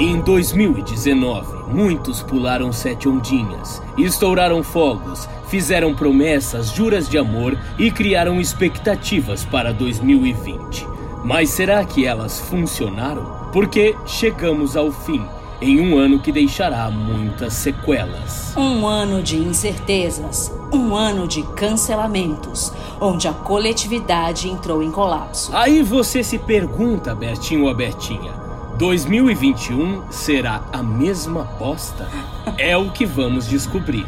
Em 2019, muitos pularam sete ondinhas, estouraram fogos, fizeram promessas, juras de amor e criaram expectativas para 2020. Mas será que elas funcionaram? Porque chegamos ao fim, em um ano que deixará muitas sequelas. Um ano de incertezas, um ano de cancelamentos, onde a coletividade entrou em colapso. Aí você se pergunta, Bertinho ou Bertinha, 2021 será a mesma aposta? É o que vamos descobrir.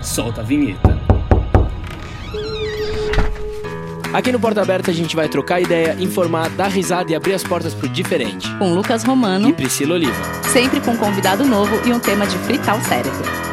Solta a vinheta. Aqui no Porta Aberta a gente vai trocar ideia, informar, dar risada e abrir as portas pro diferente. Com Lucas Romano e Priscila Oliva. Sempre com um convidado novo e um tema de fritar o cérebro.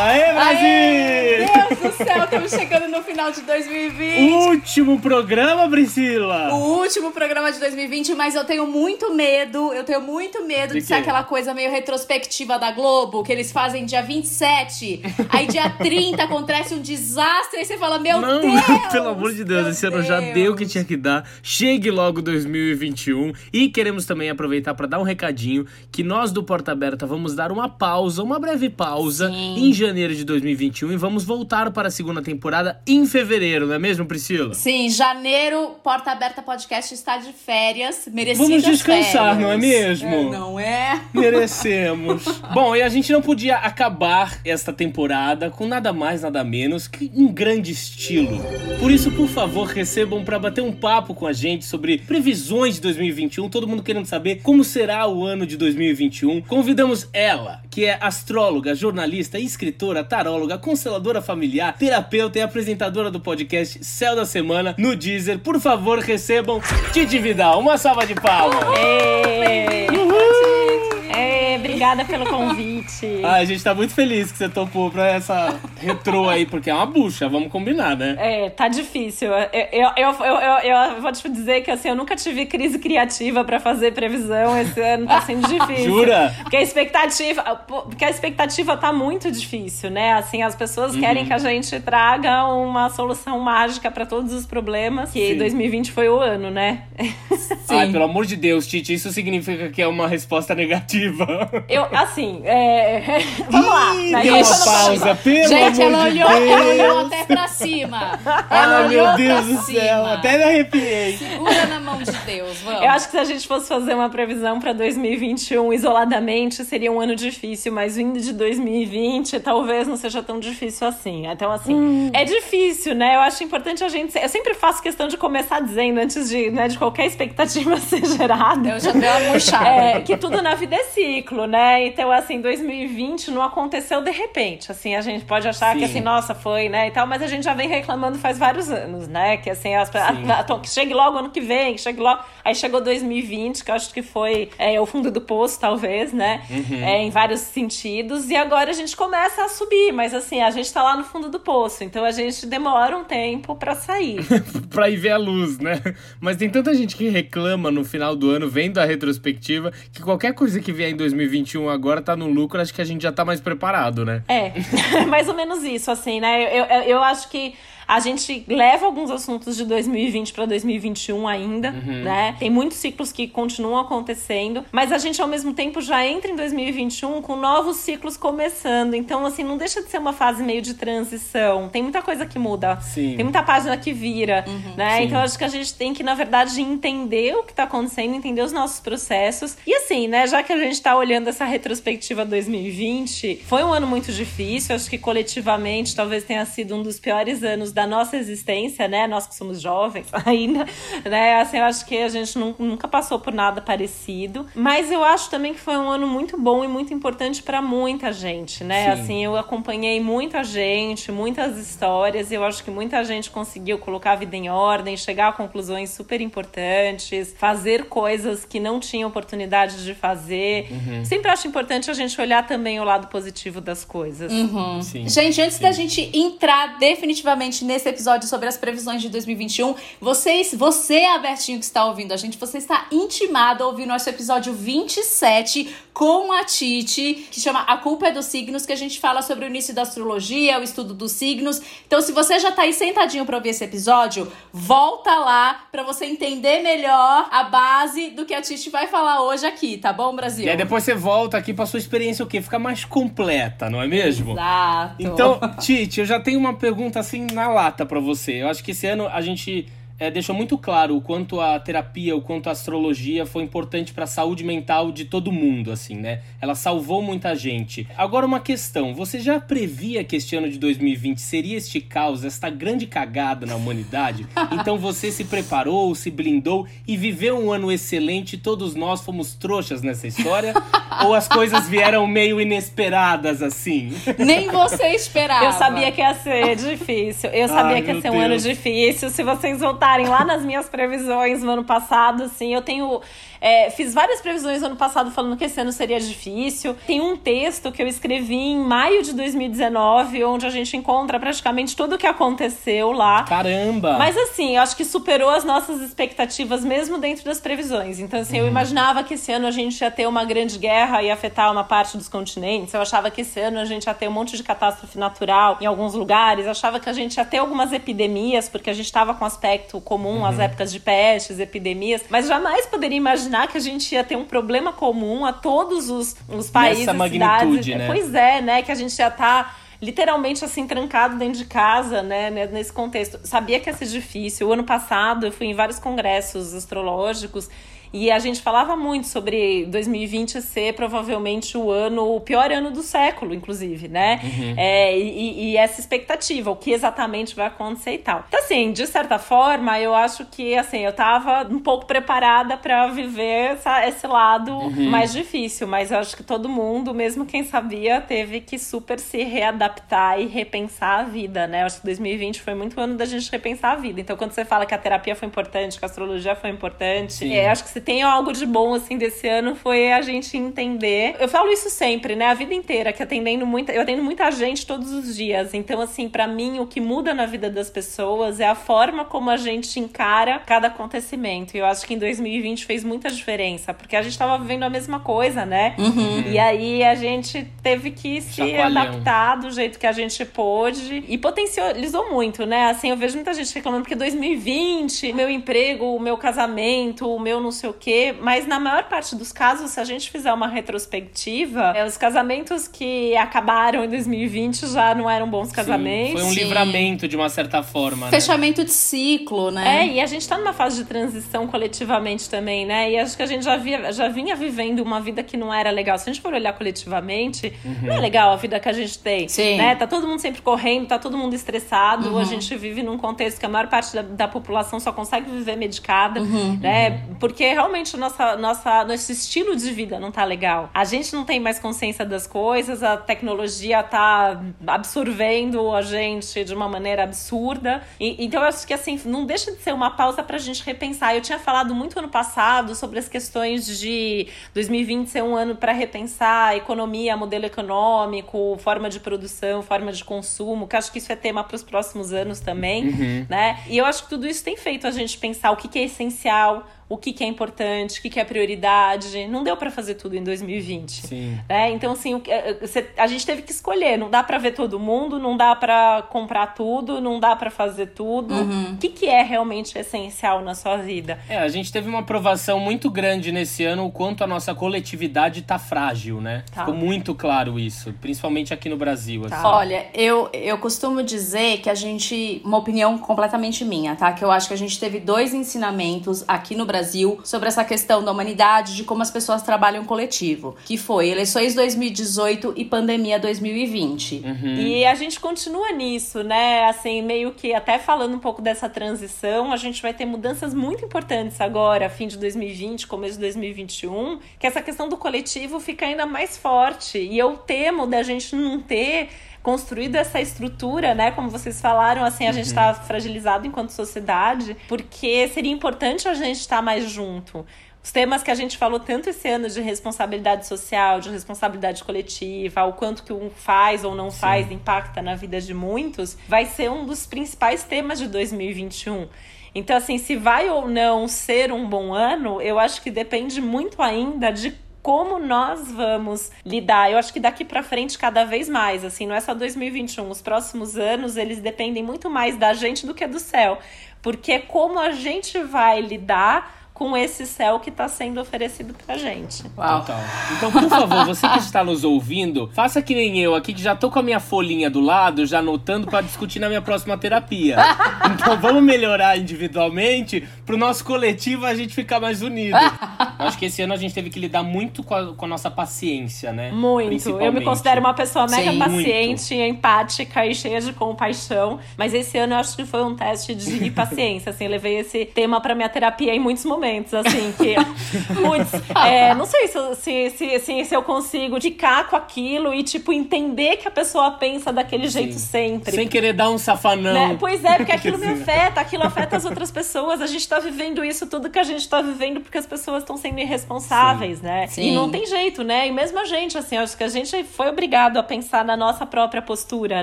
Aê, Brasil! Aê, Deus do céu, estamos chegando no final de 2020. Último programa, Priscila! O último programa de 2020, mas eu tenho muito medo, eu tenho muito medo de, de ser aquela coisa meio retrospectiva da Globo, que eles fazem dia 27, aí dia 30 acontece um desastre, aí você fala, meu não, Deus! Pelo amor de Deus, esse ano já deu o que tinha que dar. Chegue logo 2021 e queremos também aproveitar para dar um recadinho que nós do Porta Aberta vamos dar uma pausa, uma breve pausa Sim. em janeiro janeiro de 2021 e vamos voltar para a segunda temporada em fevereiro, não é mesmo, Priscila? Sim, janeiro, Porta Aberta Podcast está de férias, merecidas Vamos descansar, férias. não é mesmo? É, não é? Merecemos. Bom, e a gente não podia acabar esta temporada com nada mais, nada menos que um grande estilo. Por isso, por favor, recebam para bater um papo com a gente sobre previsões de 2021, todo mundo querendo saber como será o ano de 2021. Convidamos ela, que é astróloga, jornalista e escritora escritora, taróloga, consteladora familiar, terapeuta e apresentadora do podcast Céu da Semana no Deezer. Por favor, recebam Titi Vidal. Uma salva de palmas. Uhul! Uhul! É, obrigada pelo convite. Ah, a gente tá muito feliz que você topou pra essa retrô aí, porque é uma bucha, vamos combinar, né? É, tá difícil. Eu, eu, eu, eu, eu vou te dizer que assim, eu nunca tive crise criativa pra fazer previsão. Esse ano tá sendo difícil. Jura? Porque a expectativa, porque a expectativa tá muito difícil, né? Assim, as pessoas uhum. querem que a gente traga uma solução mágica pra todos os problemas. Que Sim. 2020 foi o ano, né? Sim. Ai, pelo amor de Deus, Titi, isso significa que é uma resposta negativa. Eu, assim, é... vamos lá. Ih, deu uma pausa, pelo Gente, amor ela de olhou, Deus. ela olhou até pra cima. Ela ah, meu Deus do cima. céu, até me arrepiei. Segura na mão de Deus, vamos. Eu acho que se a gente fosse fazer uma previsão pra 2021 isoladamente, seria um ano difícil, mas vindo de 2020, talvez não seja tão difícil assim. Então, assim, hum. é difícil, né? Eu acho importante a gente. Eu sempre faço questão de começar dizendo, antes de, né, de qualquer expectativa ser gerada. Eu já dei uma murchada. É, que tudo na vida é ciclo, né? Então, assim, 2020 não aconteceu de repente. Assim, a gente pode achar Sim. que assim, nossa, foi, né? E tal, mas a gente já vem reclamando faz vários anos, né? Que assim, as, a, a, que chegue logo ano que vem, que chegue logo. Aí chegou 2020, que eu acho que foi é, o fundo do poço, talvez, né? Uhum. É, em vários sentidos. E agora a gente começa a subir, mas assim, a gente tá lá no fundo do poço. Então a gente demora um tempo para sair. pra ir ver a luz, né? Mas tem tanta gente que reclama no final do ano, vendo a retrospectiva, que qualquer coisa que vier em 2021 agora tá no lucro, acho que a gente já tá mais preparado, né? É, mais ou menos isso, assim, né? Eu, eu, eu acho que a gente leva alguns assuntos de 2020 para 2021 ainda, uhum. né? Tem muitos ciclos que continuam acontecendo, mas a gente ao mesmo tempo já entra em 2021 com novos ciclos começando. Então, assim, não deixa de ser uma fase meio de transição. Tem muita coisa que muda. Sim. Tem muita página que vira, uhum. né? Sim. Então, acho que a gente tem que, na verdade, entender o que tá acontecendo, entender os nossos processos. E assim, né, já que a gente tá olhando essa retrospectiva 2020, foi um ano muito difícil, acho que coletivamente talvez tenha sido um dos piores anos da nossa existência, né? Nós que somos jovens ainda, né? Assim, eu acho que a gente nunca passou por nada parecido. Mas eu acho também que foi um ano muito bom e muito importante para muita gente, né? Sim. Assim, eu acompanhei muita gente, muitas histórias, e eu acho que muita gente conseguiu colocar a vida em ordem, chegar a conclusões super importantes, fazer coisas que não tinha oportunidade de fazer. Uhum. Sempre acho importante a gente olhar também o lado positivo das coisas. Uhum. Gente, antes Sim. da gente entrar definitivamente nesse episódio sobre as previsões de 2021. Vocês, você, Abertinho, que está ouvindo a gente, você está intimado a ouvir nosso episódio 27 com a Titi, que chama A Culpa é dos Signos, que a gente fala sobre o início da astrologia, o estudo dos signos. Então, se você já tá aí sentadinho para ouvir esse episódio, volta lá para você entender melhor a base do que a Titi vai falar hoje aqui, tá bom, Brasil? E aí depois você volta aqui pra sua experiência o quê? Fica mais completa, não é mesmo? Exato. Então, Titi, eu já tenho uma pergunta assim na lata para você. Eu acho que esse ano a gente é, deixou muito claro o quanto a terapia, o quanto a astrologia foi importante para a saúde mental de todo mundo, assim, né? Ela salvou muita gente. Agora uma questão, você já previa que este ano de 2020 seria este caos, esta grande cagada na humanidade? Então você se preparou, se blindou e viveu um ano excelente, todos nós fomos trouxas nessa história? ou as coisas vieram meio inesperadas assim? Nem você esperava. Eu sabia que ia ser difícil. Eu sabia Ai, que ia ser um Deus. ano difícil. Se vocês voltarem lá nas minhas previsões no ano passado, assim, eu tenho é, fiz várias previsões ano passado falando que esse ano seria difícil. Tem um texto que eu escrevi em maio de 2019, onde a gente encontra praticamente tudo o que aconteceu lá. Caramba! Mas assim, eu acho que superou as nossas expectativas mesmo dentro das previsões. Então, assim, uhum. eu imaginava que esse ano a gente ia ter uma grande guerra e afetar uma parte dos continentes. Eu achava que esse ano a gente ia ter um monte de catástrofe natural em alguns lugares. Eu achava que a gente ia ter algumas epidemias, porque a gente estava com aspecto comum, uhum. as épocas de pestes, epidemias. Mas jamais poderia imaginar imaginar que a gente ia ter um problema comum a todos os, os países, Nessa magnitude, cidades. Né? Pois é, né? Que a gente já tá literalmente assim trancado dentro de casa, né, nesse contexto. Sabia que ia ser difícil. O ano passado eu fui em vários congressos astrológicos e a gente falava muito sobre 2020 ser provavelmente o ano, o pior ano do século, inclusive, né? Uhum. É, e, e, essa expectativa, o que exatamente vai acontecer e tal. Então, assim, de certa forma, eu acho que, assim, eu tava um pouco preparada para viver essa, esse lado uhum. mais difícil, mas eu acho que todo mundo, mesmo quem sabia, teve que super se readaptar e repensar a vida, né? Eu acho que 2020 foi muito ano da gente repensar a vida. Então, quando você fala que a terapia foi importante, que a astrologia foi importante, é, acho que se tem algo de bom, assim, desse ano foi a gente entender. Eu falo isso sempre, né? A vida inteira, que atendendo muita. Eu atendo muita gente todos os dias. Então, assim, para mim, o que muda na vida das pessoas é a forma como a gente encara cada acontecimento. E eu acho que em 2020 fez muita diferença, porque a gente tava vivendo a mesma coisa, né? Uhum. E aí a gente teve que se Chacoalhão. adaptar do jeito que a gente pôde e potencializou muito, né? Assim, eu vejo muita gente reclamando porque 2020, meu emprego, o meu casamento, o meu não sei o quê, mas na maior parte dos casos, se a gente fizer uma retrospectiva, é, os casamentos que acabaram em 2020 já não eram bons casamentos. Sim, foi um Sim. livramento de uma certa forma. Né? Fechamento de ciclo, né? É, e a gente tá numa fase de transição coletivamente também, né? E acho que a gente já, via, já vinha vivendo uma vida que não era legal. Se a gente for olhar coletivamente, uhum. não é legal a vida que a gente tem. Sim. Né? Tá todo mundo sempre correndo, tá todo mundo estressado. Uhum. A gente vive num contexto que a maior parte da, da população só consegue viver medicada, uhum. né? Porque realmente nossa, nossa, nosso estilo de vida não tá legal. A gente não tem mais consciência das coisas, a tecnologia tá absorvendo a gente de uma maneira absurda. E, então eu acho que assim, não deixa de ser uma pausa pra gente repensar. Eu tinha falado muito ano passado sobre as questões de 2020 ser um ano para repensar economia, modelo econômico, forma de produção, forma de consumo, que acho que isso é tema para os próximos anos também, uhum. né? E eu acho que tudo isso tem feito a gente pensar o que, que é essencial, o que, que é importante, o que, que é prioridade. Não deu para fazer tudo em 2020. Sim. Né? Então, assim, é, a gente teve que escolher. Não dá para ver todo mundo, não dá para comprar tudo, não dá para fazer tudo. Uhum. O que, que é realmente essencial na sua vida? É, a gente teve uma aprovação muito grande nesse ano o quanto a nossa coletividade tá frágil, né? Tá. Ficou muito claro isso, principalmente aqui no Brasil. Tá. Assim. Olha, eu, eu costumo dizer que a gente. Uma opinião completamente minha, tá? Que eu acho que a gente teve dois ensinamentos aqui no Brasil Brasil sobre essa questão da humanidade, de como as pessoas trabalham coletivo, que foi eleições 2018 e pandemia 2020. Uhum. E a gente continua nisso, né? Assim, meio que até falando um pouco dessa transição, a gente vai ter mudanças muito importantes agora, fim de 2020, começo de 2021, que essa questão do coletivo fica ainda mais forte. E eu temo da gente não ter construído essa estrutura, né? Como vocês falaram, assim, a uhum. gente está fragilizado enquanto sociedade, porque seria importante a gente estar tá mais junto. Os temas que a gente falou tanto esse ano de responsabilidade social, de responsabilidade coletiva, o quanto que um faz ou não faz Sim. impacta na vida de muitos, vai ser um dos principais temas de 2021. Então, assim, se vai ou não ser um bom ano, eu acho que depende muito ainda de como nós vamos lidar. Eu acho que daqui para frente cada vez mais, assim, não é só 2021, os próximos anos eles dependem muito mais da gente do que do céu, porque como a gente vai lidar com esse céu que está sendo oferecido pra gente. Uau. Então, então, por favor, você que está nos ouvindo, faça que nem eu aqui, que já tô com a minha folhinha do lado, já anotando para discutir na minha próxima terapia. Então vamos melhorar individualmente pro nosso coletivo a gente ficar mais unido. Eu acho que esse ano a gente teve que lidar muito com a, com a nossa paciência, né? Muito. Eu me considero uma pessoa mega Sim, paciente, muito. empática e cheia de compaixão. Mas esse ano eu acho que foi um teste de paciência. Assim, eu levei esse tema pra minha terapia em muitos momentos momentos, assim, que. muitos. É, não sei se, se, se, se, se eu consigo ficar com aquilo e, tipo, entender que a pessoa pensa daquele Sim. jeito sempre. Sem querer dar um safanão. Né? Pois é, porque aquilo me afeta, aquilo afeta as outras pessoas. A gente tá vivendo isso tudo que a gente tá vivendo porque as pessoas estão sendo irresponsáveis, Sim. né? Sim. E não tem jeito, né? E mesmo a gente, assim, acho que a gente foi obrigado a pensar na nossa própria postura,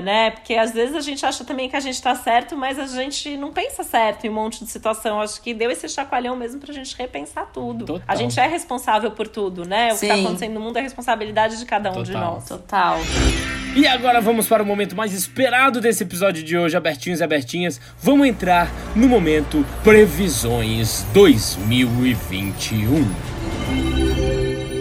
né? Porque às vezes a gente acha também que a gente tá certo, mas a gente não pensa certo em um monte de situação. Acho que deu esse chacoalhão mesmo pra gente repensar tudo. Total. A gente é responsável por tudo, né? O Sim. que tá acontecendo no mundo é responsabilidade de cada um Total. de nós. Total. E agora vamos para o momento mais esperado desse episódio de hoje, abertinhos e abertinhas. Vamos entrar no momento Previsões 2021.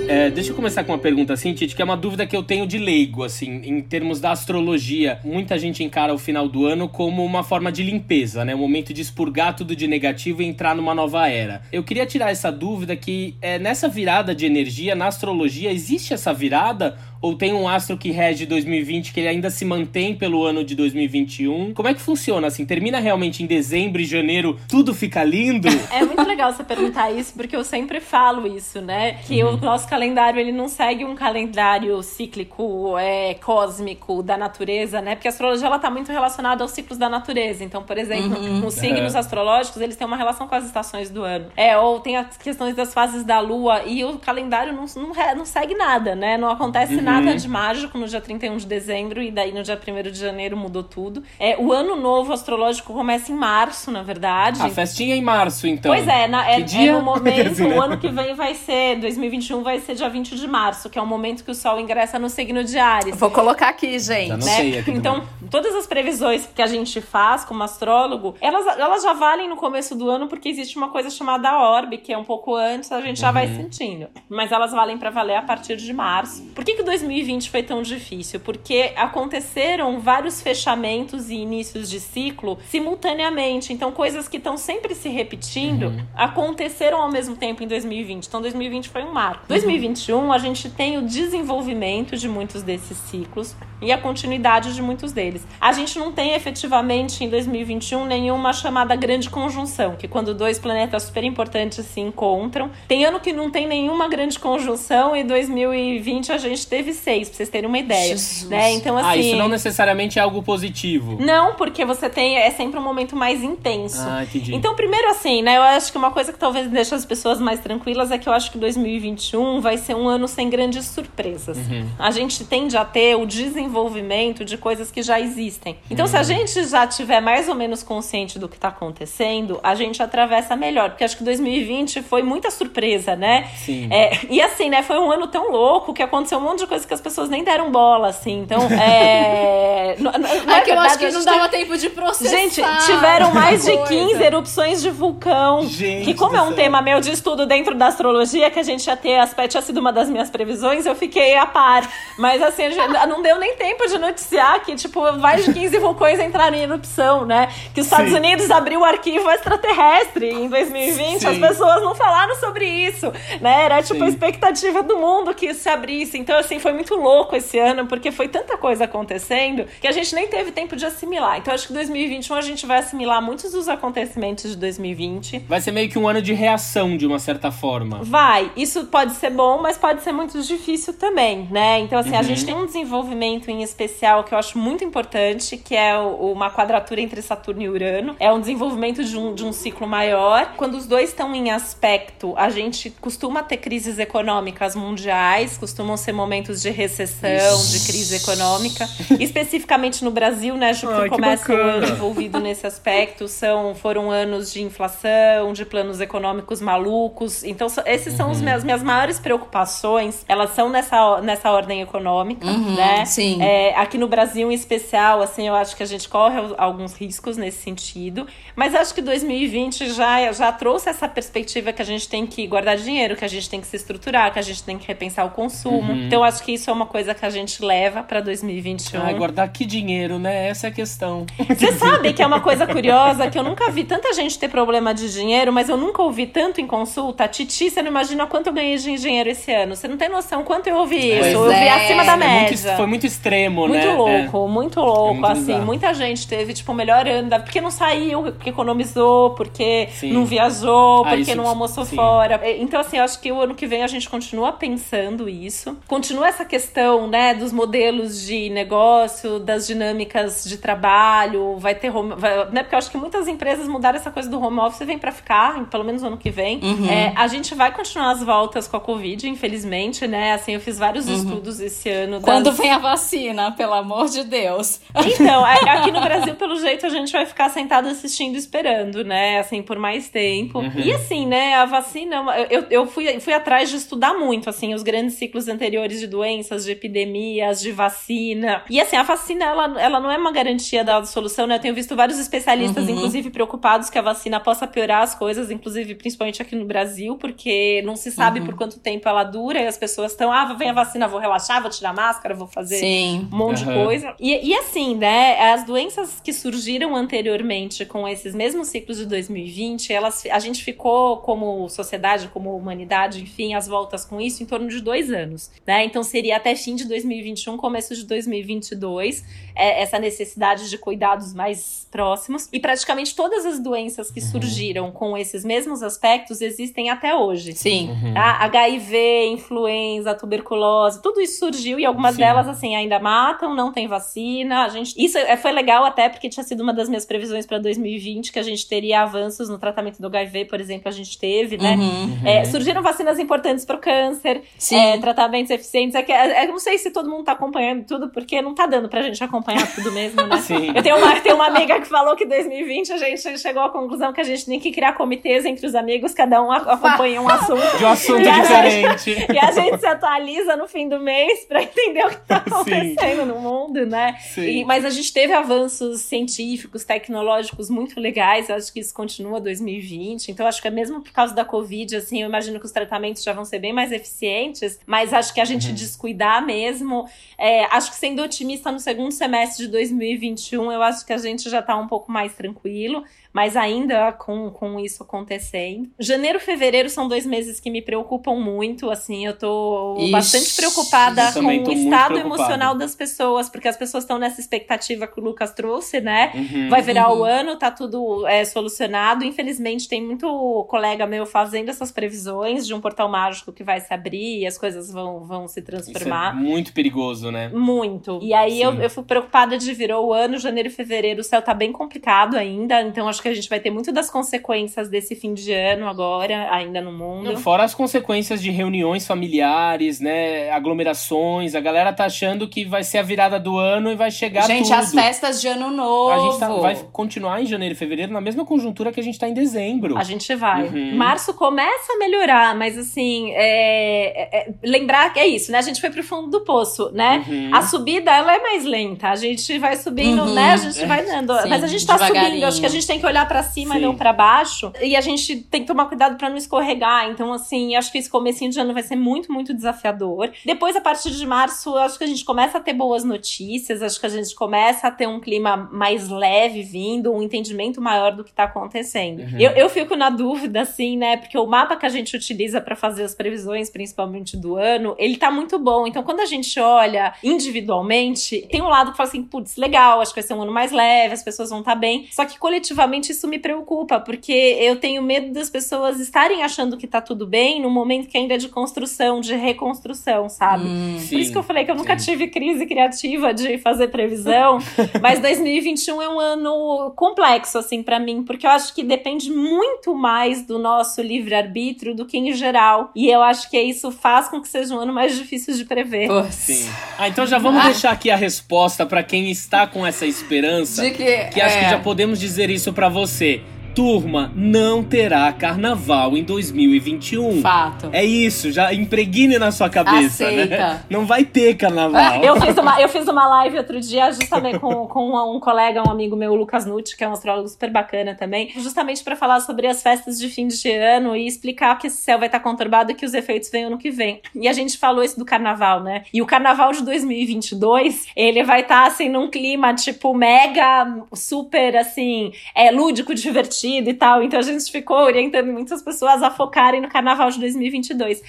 É, deixa eu começar com uma pergunta assim, Tite, que é uma dúvida que eu tenho de leigo, assim, em termos da astrologia. Muita gente encara o final do ano como uma forma de limpeza, né? Um momento de expurgar tudo de negativo e entrar numa nova era. Eu queria tirar essa dúvida que é, nessa virada de energia, na astrologia, existe essa virada? Ou tem um astro que rege 2020 que ele ainda se mantém pelo ano de 2021? Como é que funciona assim? Termina realmente em dezembro e janeiro, tudo fica lindo? É muito legal você perguntar isso, porque eu sempre falo isso, né? Que uhum. o nosso calendário ele não segue um calendário cíclico, é, cósmico da natureza, né? Porque a astrologia ela tá muito relacionada aos ciclos da natureza. Então, por exemplo, uhum. os signos é. astrológicos, eles têm uma relação com as estações do ano. É, ou tem as questões das fases da lua e o calendário não, não, não segue nada, né? Não acontece uhum. nada nada uhum. de mágico no dia 31 de dezembro e daí no dia 1 de janeiro mudou tudo. É, o ano novo astrológico começa em março, na verdade. A festinha é em março, então. Pois é, na, é, é, no momento, o ano que vem vai ser, 2021 vai ser dia 20 de março, que é o momento que o Sol ingressa no signo de Ares. Vou colocar aqui, gente. Já né? aqui então, todas as previsões que a gente faz como astrólogo, elas, elas já valem no começo do ano porque existe uma coisa chamada orbe, que é um pouco antes, a gente já uhum. vai sentindo. Mas elas valem para valer a partir de março. Por que que 2020 foi tão difícil? Porque aconteceram vários fechamentos e inícios de ciclo simultaneamente. Então, coisas que estão sempre se repetindo uhum. aconteceram ao mesmo tempo em 2020. Então, 2020 foi um marco. 2021, uhum. a gente tem o desenvolvimento de muitos desses ciclos e a continuidade de muitos deles. A gente não tem efetivamente em 2021 nenhuma chamada grande conjunção, que quando dois planetas super importantes se encontram. Tem ano que não tem nenhuma grande conjunção e 2020 a gente teve seis, pra vocês terem uma ideia. Né? Então, assim. Ah, isso assim, não necessariamente é algo positivo. Não, porque você tem. É sempre um momento mais intenso. Ah, entendi. Então, primeiro, assim, né? Eu acho que uma coisa que talvez deixe as pessoas mais tranquilas é que eu acho que 2021 vai ser um ano sem grandes surpresas. Uhum. A gente tende a ter o desenvolvimento de coisas que já existem. Então, uhum. se a uhum. gente já tiver mais ou menos consciente do que tá acontecendo, a gente atravessa melhor. Porque acho que 2020 foi muita surpresa, né? Sim. É, e assim, né? Foi um ano tão louco que aconteceu um monte de coisa que as pessoas nem deram bola, assim. Então, é. não, não, é, é que eu acho que não dava tempo de processar. Gente, tiveram mais de 15 erupções de vulcão. Gente que, como é um céu. tema meu de estudo dentro da astrologia, que a gente ia ter, aspecto tinha sido uma das minhas previsões, eu fiquei a par. Mas assim, não deu nem tempo de noticiar que, tipo, mais de 15 vulcões entraram em erupção, né? Que os Estados Sim. Unidos abriu o arquivo extraterrestre em 2020. Sim. As pessoas não falaram sobre isso, né? Era tipo Sim. a expectativa do mundo que isso se abrisse. Então, assim, foi muito louco esse ano, porque foi tanta coisa acontecendo que a gente nem teve tempo de assimilar. Então acho que 2021 a gente vai assimilar muitos dos acontecimentos de 2020. Vai ser meio que um ano de reação, de uma certa forma. Vai. Isso pode ser bom, mas pode ser muito difícil também, né? Então, assim, uhum. a gente tem um desenvolvimento em especial que eu acho muito importante, que é uma quadratura entre Saturno e Urano. É um desenvolvimento de um, de um ciclo maior. Quando os dois estão em aspecto, a gente costuma ter crises econômicas mundiais, costumam ser momentos de recessão, de crise econômica. Especificamente no Brasil, né, Ju, que começa o ano envolvido nesse aspecto. São, foram anos de inflação, de planos econômicos malucos. Então, esses são as minhas, minhas maiores preocupações. Elas são nessa, nessa ordem econômica, uhum, né? Sim. É, aqui no Brasil, em especial, assim, eu acho que a gente corre alguns riscos nesse sentido. Mas acho que 2020 já, já trouxe essa perspectiva que a gente tem que guardar dinheiro, que a gente tem que se estruturar, que a gente tem que repensar o consumo. Uhum. Então, acho que isso é uma coisa que a gente leva para 2021. Ai, guardar que dinheiro, né? Essa é a questão. Você sabe que é uma coisa curiosa que eu nunca vi tanta gente ter problema de dinheiro, mas eu nunca ouvi tanto em consulta. Titi, você não imagina quanto eu ganhei de engenheiro esse ano. Você não tem noção quanto eu ouvi isso. eu ouvi é. acima da média. Muito, foi muito extremo, muito né? Louco, é. Muito louco, muito assim. Bizarro. Muita gente teve, tipo, o melhor ano, porque não saiu, porque economizou, porque sim. não viajou, ah, porque não almoçou sim. fora. Então, assim, eu acho que o ano que vem a gente continua pensando isso. Continua essa questão, né, dos modelos de negócio, das dinâmicas de trabalho, vai ter home, vai, né, porque eu acho que muitas empresas mudaram essa coisa do home office vem para ficar, pelo menos ano que vem. Uhum. É, a gente vai continuar as voltas com a Covid, infelizmente, né? Assim, eu fiz vários uhum. estudos esse ano. Quando das... vem a vacina, pelo amor de Deus. Então, é, aqui no Brasil, pelo jeito, a gente vai ficar sentado assistindo, esperando, né? Assim, por mais tempo. Uhum. E assim, né, a vacina, eu, eu fui, fui atrás de estudar muito, assim, os grandes ciclos anteriores de doenças, de epidemias, de vacina. E assim, a vacina, ela, ela não é uma garantia da solução, né? Eu tenho visto vários especialistas, uhum. inclusive, preocupados que a vacina possa piorar as coisas, inclusive, principalmente aqui no Brasil, porque não se sabe uhum. por quanto tempo ela dura e as pessoas estão, ah, vem a vacina, vou relaxar, vou tirar máscara, vou fazer Sim. um monte uhum. de coisa. E, e assim, né, as doenças que surgiram anteriormente com esses mesmos ciclos de 2020, elas, a gente ficou como sociedade, como humanidade, enfim, as voltas com isso em torno de dois anos, né? Então seria até fim de 2021, começo de 2022, é, essa necessidade de cuidados mais próximos. E praticamente todas as doenças que uhum. surgiram com esses mesmos aspectos existem até hoje. Sim. Uhum. Tá? HIV, influenza, tuberculose, tudo isso surgiu e algumas Sim. delas, assim, ainda matam, não tem vacina. A gente... Isso é, foi legal até porque tinha sido uma das minhas previsões para 2020, que a gente teria avanços no tratamento do HIV, por exemplo, a gente teve, né? Uhum. É, uhum. surgiram vacinas importantes para o câncer, é, tratamentos eficientes. É que, é, é, não sei se todo mundo tá acompanhando tudo, porque não tá dando pra gente acompanhar tudo mesmo, né? Sim. Eu tenho uma, tenho uma amiga que falou que 2020 a gente chegou à conclusão que a gente tem que criar comitês entre os amigos, cada um acompanha um assunto. De um assunto e diferente. Gente, e a gente se atualiza no fim do mês pra entender o que tá acontecendo Sim. no mundo, né? E, mas a gente teve avanços científicos, tecnológicos muito legais. Eu acho que isso continua 2020. Então, acho que é mesmo por causa da Covid, assim, eu imagino que os tratamentos já vão ser bem mais eficientes, mas acho que a gente uhum. Descuidar mesmo. É, acho que sendo otimista no segundo semestre de 2021, eu acho que a gente já tá um pouco mais tranquilo mas ainda com, com isso acontecendo. Janeiro e fevereiro são dois meses que me preocupam muito, assim, eu tô Ixi, bastante preocupada com o estado emocional das pessoas, porque as pessoas estão nessa expectativa que o Lucas trouxe, né? Uhum, Vai virar uhum. o ano, tá tudo é, solucionado. Infelizmente, tem muito colega meu fazendo essas previsões de um portal mágico que vai se abrir e as coisas vão, vão se transformar. Isso é muito perigoso, né? Muito. E aí eu, eu fui preocupada de virou o ano, janeiro e fevereiro, o céu tá bem complicado ainda, então acho que a gente vai ter muito das consequências desse fim de ano agora, ainda no mundo. Não, fora as consequências de reuniões familiares, né? Aglomerações. A galera tá achando que vai ser a virada do ano e vai chegar gente, tudo. as festas de ano novo. A gente tá, vai continuar em janeiro e fevereiro na mesma conjuntura que a gente tá em dezembro. A gente vai. Uhum. Março começa a melhorar, mas assim, é, é, é, lembrar que é isso, né? A gente foi pro fundo do poço, né? Uhum. A subida, ela é mais lenta. A gente vai subindo, uhum. né? A gente vai dando. Sim, mas a gente tá subindo. Acho que a gente tem que olhar para cima Sim. e não para baixo. E a gente tem que tomar cuidado para não escorregar. Então, assim, acho que esse comecinho de ano vai ser muito, muito desafiador. Depois, a partir de março, acho que a gente começa a ter boas notícias. Acho que a gente começa a ter um clima mais leve vindo, um entendimento maior do que tá acontecendo. Uhum. Eu, eu fico na dúvida, assim, né? Porque o mapa que a gente utiliza para fazer as previsões, principalmente do ano, ele tá muito muito bom. Então, quando a gente olha individualmente, tem um lado que fala assim, putz, legal, acho que vai ser um ano mais leve, as pessoas vão estar tá bem. Só que coletivamente isso me preocupa, porque eu tenho medo das pessoas estarem achando que tá tudo bem num momento que ainda é de construção, de reconstrução, sabe? Hum, Por isso que eu falei que eu nunca sim. tive crise criativa de fazer previsão, mas 2021 é um ano complexo, assim, para mim, porque eu acho que depende muito mais do nosso livre-arbítrio do que em geral. E eu acho que isso faz com que seja um ano mais difícil de prever. Sim. Ah, então já vamos ah. deixar aqui a resposta para quem está com essa esperança. De que, que acho é. que já podemos dizer isso para você. Turma, não terá carnaval em 2021. Fato. É isso, já impregne na sua cabeça, né? Aceita. né? Não vai ter carnaval. Eu fiz uma, eu fiz uma live outro dia, justamente com, com um colega, um amigo meu, o Lucas Nutti, que é um astrólogo super bacana também, justamente para falar sobre as festas de fim de ano e explicar que esse céu vai estar conturbado e que os efeitos vêm ano que vem. E a gente falou isso do carnaval, né? E o carnaval de 2022, ele vai estar assim num clima tipo mega super assim, é lúdico, divertido e tal. Então a gente ficou orientando muitas pessoas a focarem no carnaval de 2022.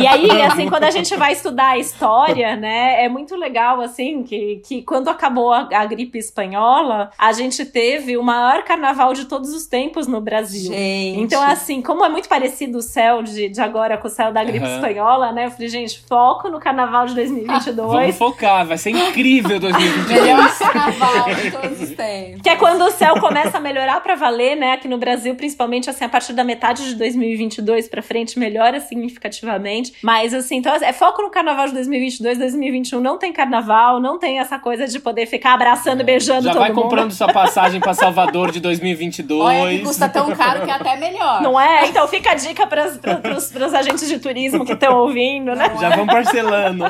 e aí, assim, quando a gente vai estudar a história, né, é muito legal, assim, que, que quando acabou a, a gripe espanhola, a gente teve o maior carnaval de todos os tempos no Brasil. Gente. Então, assim, como é muito parecido o céu de, de agora com o céu da gripe uhum. espanhola, né? Eu falei, gente, foco no carnaval de 2022. Vamos focar, vai ser incrível 2022. Melhor carnaval de todos os tempos. Que é quando o céu começa a melhorar para valer, né? Aqui no Brasil, principalmente assim, a partir da metade de 2022 para frente, melhora significativamente. Mas assim, então é foco no carnaval de 2022, 2021 não tem carnaval, não tem essa coisa de poder ficar abraçando e beijando Já todo vai mundo. comprando sua passagem para Salvador de 2022. Olha, que custa tão caro que é até melhor. Não é? Então fica a dica para os agentes de turismo que estão ouvindo, né? Já vão parcelando.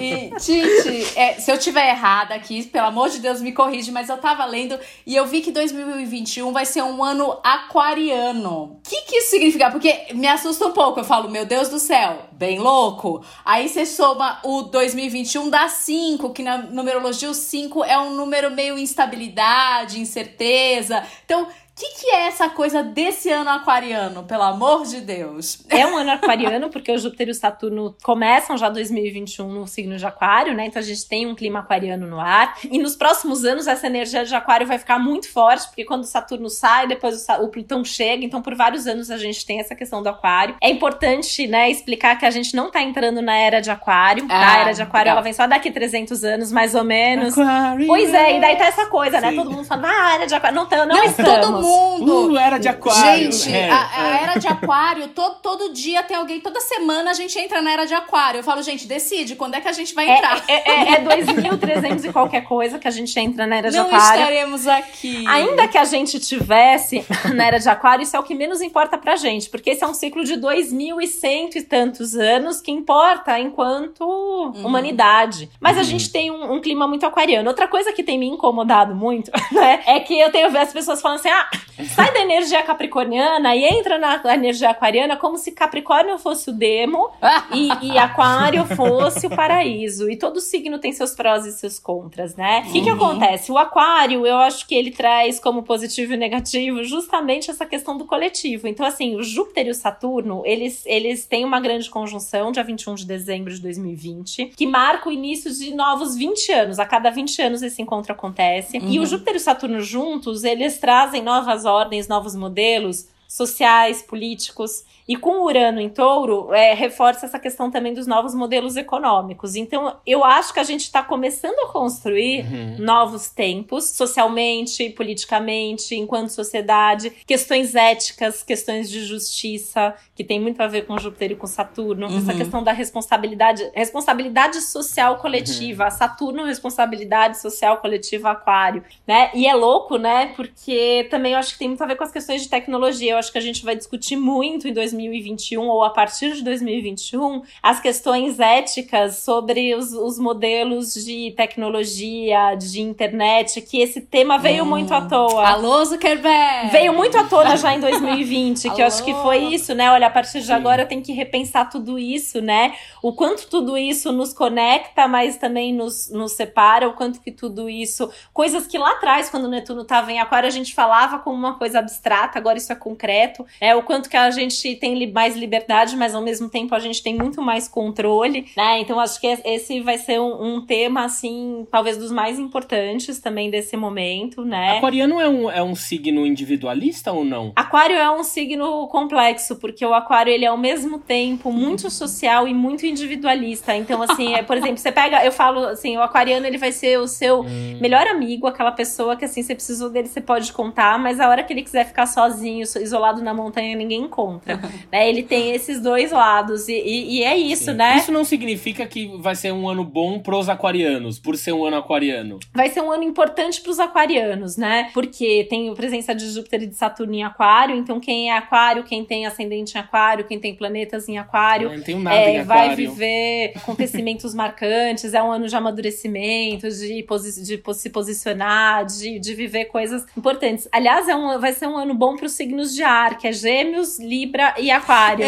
E, Titi, é, se eu tiver errada aqui, pelo amor de Deus, me corrige, mas eu tava lendo e eu vi que 2021 vai ser um ano aquariano. O que, que isso significa? Porque me assusta um pouco. Eu falo, meu Deus do céu, bem louco. Aí você soma o 2021 dá 5, que na numerologia o 5 é um número meio instabilidade, incerteza. Então, que, que é essa coisa desse ano aquariano, pelo amor de Deus? É um ano aquariano, porque o Júpiter e o Saturno começam já 2021 no signo de Aquário, né? Então a gente tem um clima aquariano no ar. E nos próximos anos essa energia de Aquário vai ficar muito forte, porque quando o Saturno sai, depois o, o Plutão chega. Então por vários anos a gente tem essa questão do Aquário. É importante, né, explicar que a gente não tá entrando na era de Aquário. Tá? Ah, a era de Aquário legal. ela vem só daqui 300 anos, mais ou menos. Aquário. Pois é, e daí tá essa coisa, né? Sim. né? Todo mundo falando, ah, era de Aquário. Não, não, não estamos. Mundo. Uh, era de aquário. Gente, é, a, a é. era de aquário, todo, todo dia tem alguém, toda semana a gente entra na era de aquário. Eu falo, gente, decide quando é que a gente vai é, entrar. É, é, é 2.300 e qualquer coisa que a gente entra na era de Não aquário. Não estaremos aqui. Ainda que a gente tivesse na era de aquário, isso é o que menos importa pra gente, porque esse é um ciclo de 2.100 e tantos anos que importa enquanto uhum. humanidade. Mas uhum. a gente tem um, um clima muito aquariano. Outra coisa que tem me incomodado muito, né, é que eu tenho visto as pessoas falando assim, ah, sai da energia capricorniana e entra na energia aquariana como se Capricórnio fosse o demo e, e, Aquário fosse o paraíso. E todo signo tem seus prós e seus contras, né? O que, que uhum. acontece? O Aquário, eu acho que ele traz como positivo e negativo justamente essa questão do coletivo. Então, assim, o Júpiter e o Saturno, eles, eles têm uma grande conjunção, dia 21 de dezembro de 2020, que marca o início de novos 20 anos. A cada 20 anos esse encontro acontece. Uhum. E o uhum. Júpiter e o Saturno juntos, eles trazem novas ordens, novos modelos sociais, políticos. E com Urano em touro, é, reforça essa questão também dos novos modelos econômicos. Então, eu acho que a gente está começando a construir uhum. novos tempos, socialmente, politicamente, enquanto sociedade, questões éticas, questões de justiça, que tem muito a ver com Júpiter e com Saturno, uhum. essa questão da responsabilidade, responsabilidade social coletiva, uhum. Saturno, responsabilidade social coletiva, Aquário, né? E é louco, né? Porque também eu acho que tem muito a ver com as questões de tecnologia. Eu acho que a gente vai discutir muito em 2020 2021 ou a partir de 2021 as questões éticas sobre os, os modelos de tecnologia, de internet, que esse tema veio hum. muito à toa. Alô, Zuckerberg! Veio muito à tona já em 2020, que eu acho que foi isso, né? Olha, a partir de Sim. agora eu tenho que repensar tudo isso, né? O quanto tudo isso nos conecta, mas também nos, nos separa, o quanto que tudo isso. Coisas que lá atrás, quando o Netuno estava em Aquário, a gente falava como uma coisa abstrata, agora isso é concreto concreto, é o quanto que a gente tem mais liberdade, mas ao mesmo tempo a gente tem muito mais controle, né? Então acho que esse vai ser um, um tema, assim, talvez dos mais importantes também desse momento, né? Aquariano é um, é um signo individualista ou não? Aquário é um signo complexo, porque o aquário ele é ao mesmo tempo muito social e muito individualista. Então, assim, é, por exemplo, você pega, eu falo assim, o aquariano ele vai ser o seu hum. melhor amigo, aquela pessoa que assim, você precisou dele, você pode contar, mas a hora que ele quiser ficar sozinho, isolado na montanha, ninguém encontra. né? Ele tem esses dois lados e, e, e é isso, Sim. né? Isso não significa que vai ser um ano bom pros aquarianos, por ser um ano aquariano. Vai ser um ano importante pros aquarianos, né? Porque tem a presença de Júpiter e de Saturno em aquário, então quem é aquário, quem tem ascendente em aquário, quem tem planetas em aquário, não tenho nada é, em vai viver acontecimentos marcantes, é um ano de amadurecimento, de, posi de se posicionar, de, de viver coisas importantes. Aliás, é um, vai ser um ano bom para os signos de ar, que é Gêmeos, Libra e Aquário.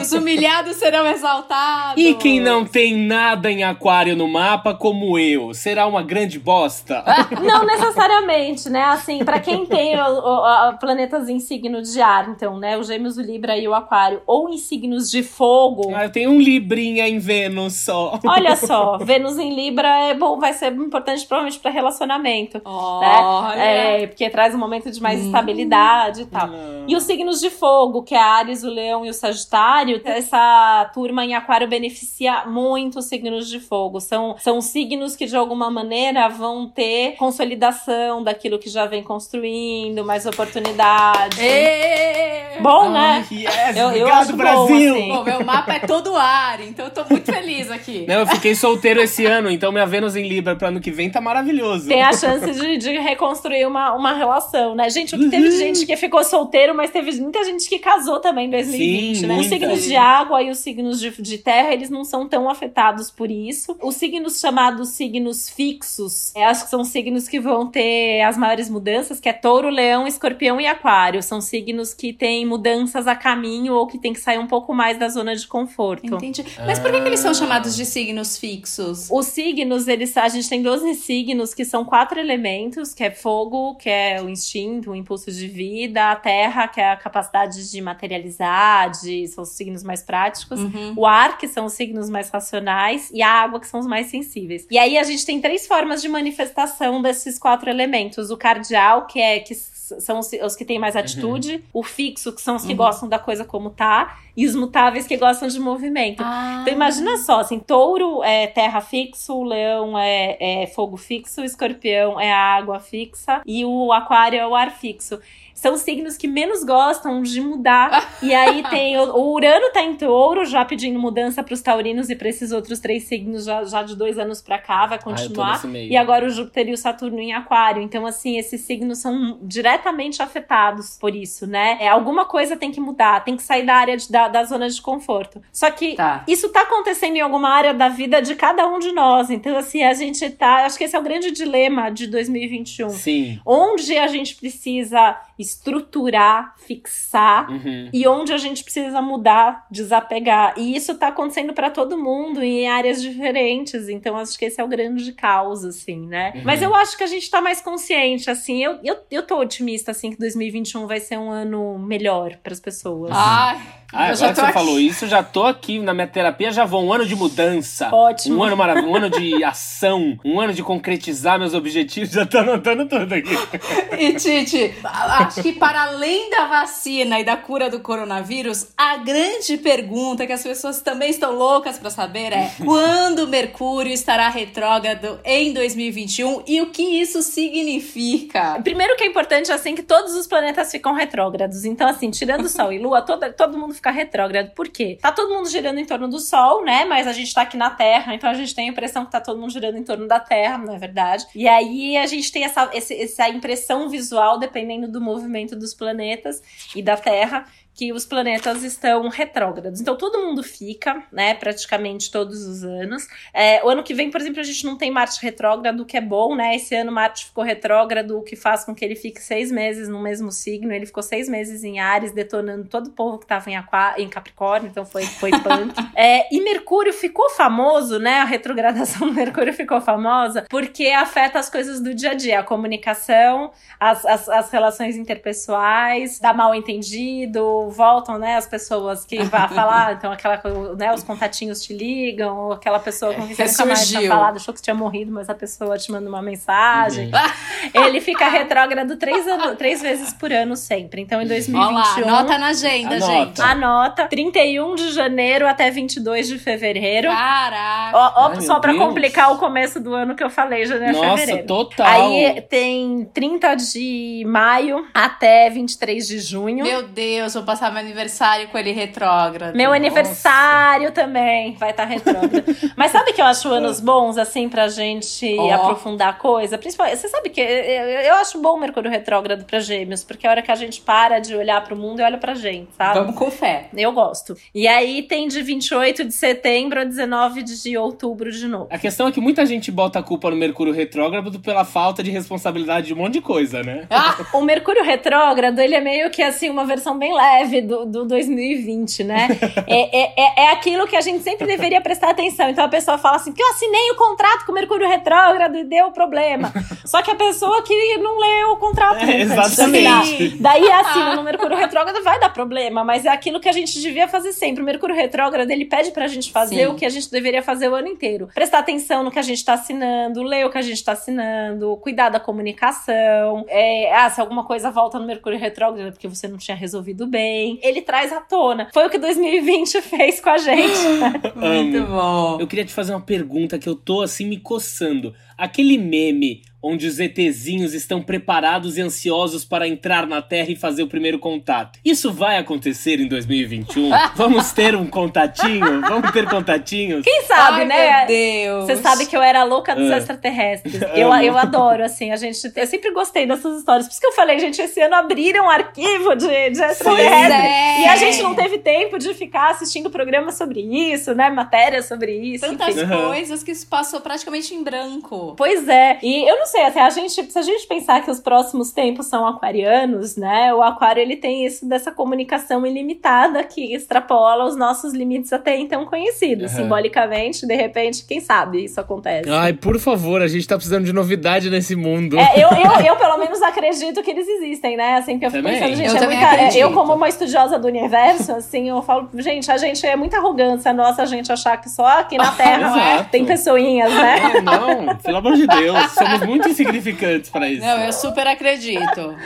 Os humilhados serão exaltados. E quem não tem nada em Aquário no mapa, como eu, será uma grande bosta? não necessariamente, né? Assim, para quem tem o, o, o, planetas em signo de ar, então, né? O Gêmeos, o Libra e o Aquário, ou em signos de fogo. Ah, eu tenho um Librinha em Vênus só. Olha só, Vênus em Libra é bom, vai ser importante provavelmente para relacionamento. Olha. Né? É, porque traz um momento de mais hum. estabilidade e tal. Hum. E os signos de fogo, que é Ares, o Leão e o Sagitário, essa turma em Aquário beneficia muito os signos de fogo. São, são signos que de alguma maneira vão ter consolidação daquilo que já vem construindo, mais oportunidade. Bom, né? Yes, eu, eu obrigado, Brasil! Bom, assim. bom, meu mapa é todo ar, então eu tô muito feliz aqui. Não, eu fiquei solteiro esse ano, então minha Vênus em Libra para ano que vem tá maravilhoso. Tem a chance de, de reconstruir uma, uma relação, né? Gente, o que teve gente que ficou solteiro, mas teve muita gente que casou também em 2020, Sim, né? Os signos de água e os signos de, de terra, eles não são tão afetados por isso. Os signos chamados signos fixos, é, acho que são signos que vão ter as maiores mudanças, que é touro, leão, escorpião e aquário. São signos que têm mudanças a caminho ou que tem que sair um pouco mais da zona de conforto. Entendi. Mas por que, que eles são chamados de signos fixos? Os signos, eles, a gente tem 12 signos que são quatro elementos, que é fogo, que é o instinto, o impulso de vida, a terra, que é a capacidade de materializar, de, são os signos mais práticos, uhum. o ar, que são os signos mais racionais, e a água, que são os mais sensíveis. E aí a gente tem três formas de manifestação desses quatro elementos. O cardial, que é que são os, os que têm mais uhum. atitude, uhum. o fixo, que são os que uhum. gostam da coisa como tá, e os mutáveis que gostam de movimento. Ah. Então imagina só, assim, touro é terra fixo, leão é, é fogo fixo, escorpião é água fixa e o aquário é o ar fixo são signos que menos gostam de mudar. e aí tem o, o, Urano tá em touro, já pedindo mudança para os taurinos e para esses outros três signos já, já de dois anos para cá, vai ah, continuar. Ah, e agora o Júpiter e o Saturno em aquário. Então, assim, esses signos são diretamente afetados por isso, né? É, alguma coisa tem que mudar, tem que sair da área de, da, da zona de conforto. Só que tá. isso tá acontecendo em alguma área da vida de cada um de nós. Então, assim, a gente tá. Acho que esse é o grande dilema de 2021. Sim. Onde a gente precisa estruturar, fixar uhum. e onde a gente precisa mudar, desapegar. E isso tá acontecendo para todo mundo em áreas diferentes. Então acho que esse é o grande caos, assim, né? Uhum. Mas eu acho que a gente tá mais consciente, assim. Eu, eu, eu tô otimista, assim, que 2021 vai ser um ano melhor para as pessoas. Ai. Ah, agora que você aqui. falou isso, já tô aqui na minha terapia, já vou um ano de mudança. Ótimo. Um ano maravilhoso, um ano de ação, um ano de concretizar meus objetivos, já tô anotando tudo aqui. E Titi, acho que para além da vacina e da cura do coronavírus, a grande pergunta que as pessoas também estão loucas para saber é: quando Mercúrio estará retrógrado em 2021 e o que isso significa? Primeiro que é importante assim que todos os planetas ficam retrógrados. Então assim, tirando Sol e Lua, todo, todo mundo ficar retrógrado. Por quê? Tá todo mundo girando em torno do Sol, né? Mas a gente tá aqui na Terra, então a gente tem a impressão que tá todo mundo girando em torno da Terra, não é verdade? E aí a gente tem essa, essa impressão visual, dependendo do movimento dos planetas e da Terra, que os planetas estão retrógrados. Então todo mundo fica, né, praticamente todos os anos. É, o ano que vem, por exemplo, a gente não tem Marte retrógrado, o que é bom, né? Esse ano Marte ficou retrógrado, o que faz com que ele fique seis meses no mesmo signo. Ele ficou seis meses em Ares, detonando todo o povo que estava em, em Capricórnio, então foi, foi punk. é, e Mercúrio ficou famoso, né? A retrogradação do Mercúrio ficou famosa porque afeta as coisas do dia a dia, a comunicação, as, as, as relações interpessoais, dá mal entendido, voltam, né, as pessoas que vai falar, então aquela, né, os contatinhos te ligam, ou aquela pessoa com quem você nunca mais tá falado, achou que tinha morrido, mas a pessoa te manda uma mensagem. Uhum. Ele fica retrógrado três, anos, três vezes por ano sempre. Então, em 2021... Olá, anota na agenda, anota. gente. Anota. 31 de janeiro até 22 de fevereiro. Caraca! Ó, ó só pra Deus. complicar o começo do ano que eu falei, janeiro, Nossa, fevereiro. total! Aí tem 30 de maio até 23 de junho. Meu Deus, vou passar meu aniversário com ele retrógrado. Meu Nossa. aniversário também vai estar tá retrógrado. Mas sabe que eu acho anos bons, assim, pra gente oh. aprofundar a coisa? Principalmente, você sabe que eu, eu acho bom o Mercúrio retrógrado pra gêmeos, porque é a hora que a gente para de olhar pro mundo e olha pra gente, sabe? Vamos com fé. Eu gosto. E aí tem de 28 de setembro a 19 de outubro de novo. A questão é que muita gente bota a culpa no Mercúrio retrógrado pela falta de responsabilidade de um monte de coisa, né? Ah, o Mercúrio retrógrado, ele é meio que assim, uma versão bem leve do, do 2020, né? é, é, é, é aquilo que a gente sempre deveria prestar atenção. Então a pessoa fala assim: que eu assinei o contrato com o Mercúrio retrógrado e deu problema. Só que a pessoa que não leu o contrato. É, exatamente. Daí assina no Mercúrio retrógrado vai dar problema, mas é aquilo que a gente devia fazer sempre. O Mercúrio retrógrado, ele pede pra gente fazer Sim. o que a gente deveria fazer o ano inteiro. Prestar atenção no que a gente tá assinando, ler o que a gente tá assinando, cuidar da comunicação. É, ah, se alguma coisa volta no Mercúrio retrógrado é porque você não tinha resolvido bem. Ele traz à tona. Foi o que 2020 fez com a gente. Muito bom. Eu queria te fazer uma pergunta que eu tô assim me coçando. Aquele meme onde os ETzinhos estão preparados e ansiosos para entrar na Terra e fazer o primeiro contato. Isso vai acontecer em 2021? Vamos ter um contatinho? Vamos ter contatinhos? Quem sabe, Ai, né? Meu Deus. Você sabe que eu era louca dos uh. extraterrestres. Eu, eu adoro, assim, a gente. Eu sempre gostei dessas histórias. Por isso que eu falei, gente, esse ano abriram um arquivo de, de extraterrestres. É. E a gente não teve tempo de ficar assistindo programa sobre isso, né? Matérias sobre isso. Tantas enfim. coisas que se passou praticamente em branco. Pois é. E eu não sei, assim, a gente, se a gente pensar que os próximos tempos são aquarianos, né? O aquário ele tem isso dessa comunicação ilimitada que extrapola os nossos limites até então conhecidos. Uhum. Simbolicamente, de repente, quem sabe isso acontece. Ai, por favor, a gente tá precisando de novidade nesse mundo. É, eu, eu, eu pelo menos acredito que eles existem, né? Assim, que eu fico também. pensando, gente, eu é muita. Acredito. Eu, como uma estudiosa do universo, assim, eu falo, gente, a gente é muita arrogância nossa a gente achar que só aqui na Terra tem pessoinhas, né? É, não, pelo amor de Deus, somos muito insignificantes para isso. Não, eu super acredito.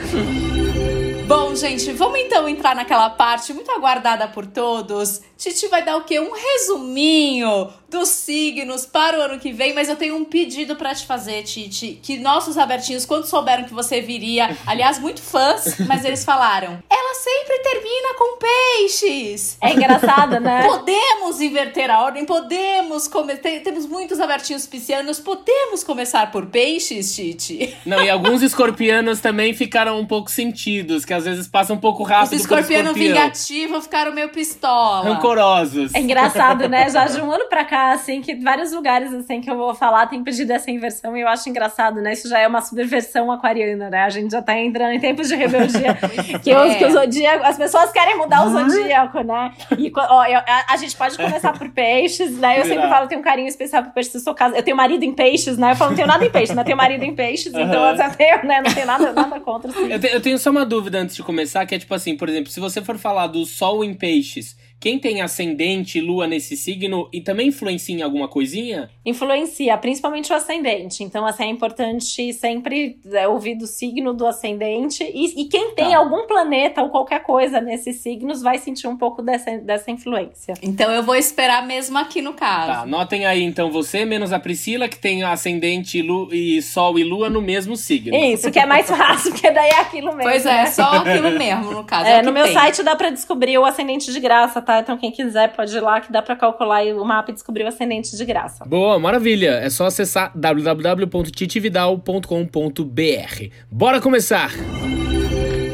Bom, gente, vamos então entrar naquela parte muito aguardada por todos. Titi vai dar o quê? Um resuminho dos signos para o ano que vem, mas eu tenho um pedido para te fazer, Titi, que nossos abertinhos, quando souberam que você viria, aliás, muito fãs, mas eles falaram: "Ela sempre termina com peixes". É engraçado, né? Podemos inverter a ordem, podemos começar, temos muitos abertinhos piscianos, podemos começar por peixes, Titi. Não, e alguns escorpianos também ficaram um pouco sentidos, que às vezes passa um pouco rápido Os escorpiano vingativo ficaram meio pistola. Rancorosos. É engraçado, né? Já de um ano pra cá assim, que vários lugares, assim, que eu vou falar tem pedido essa inversão e eu acho engraçado, né? Isso já é uma subversão aquariana, né? A gente já tá entrando em tempos de rebeldia. que, é. os, que o zodíaco, as pessoas querem mudar o zodíaco, né? E ó, eu, a, a, gente pode começar por peixes, né? Eu sempre falo, tenho um carinho especial por peixes, eu sou casa. Eu tenho marido em peixes, né? Eu falo, não tenho nada em peixes, mas tenho marido em peixes, uhum. então eu tenho, né? Não tenho nada, nada contra. Assim. Eu, te, eu tenho só uma dúvida antes de começar, que é tipo assim, por exemplo, se você for falar do sol em peixes, quem tem ascendente lua nesse signo e também influencia em alguma coisinha? Influencia, principalmente o ascendente. Então, assim, é importante sempre é, ouvir do signo do ascendente. E, e quem tem tá. algum planeta ou qualquer coisa nesses signos vai sentir um pouco dessa, dessa influência. Então, eu vou esperar mesmo aqui no caso. Tá, notem aí, então, você menos a Priscila, que tem ascendente lu e sol e lua no mesmo signo. Isso, que é mais fácil, porque daí é aquilo mesmo. Pois é, né? só aquilo mesmo, no caso. É, é no meu tem. site dá pra descobrir o ascendente de graça, tá? Então quem quiser pode ir lá que dá para calcular o mapa e descobrir o ascendente de graça. Boa, maravilha. É só acessar www.titividal.com.br. Bora começar!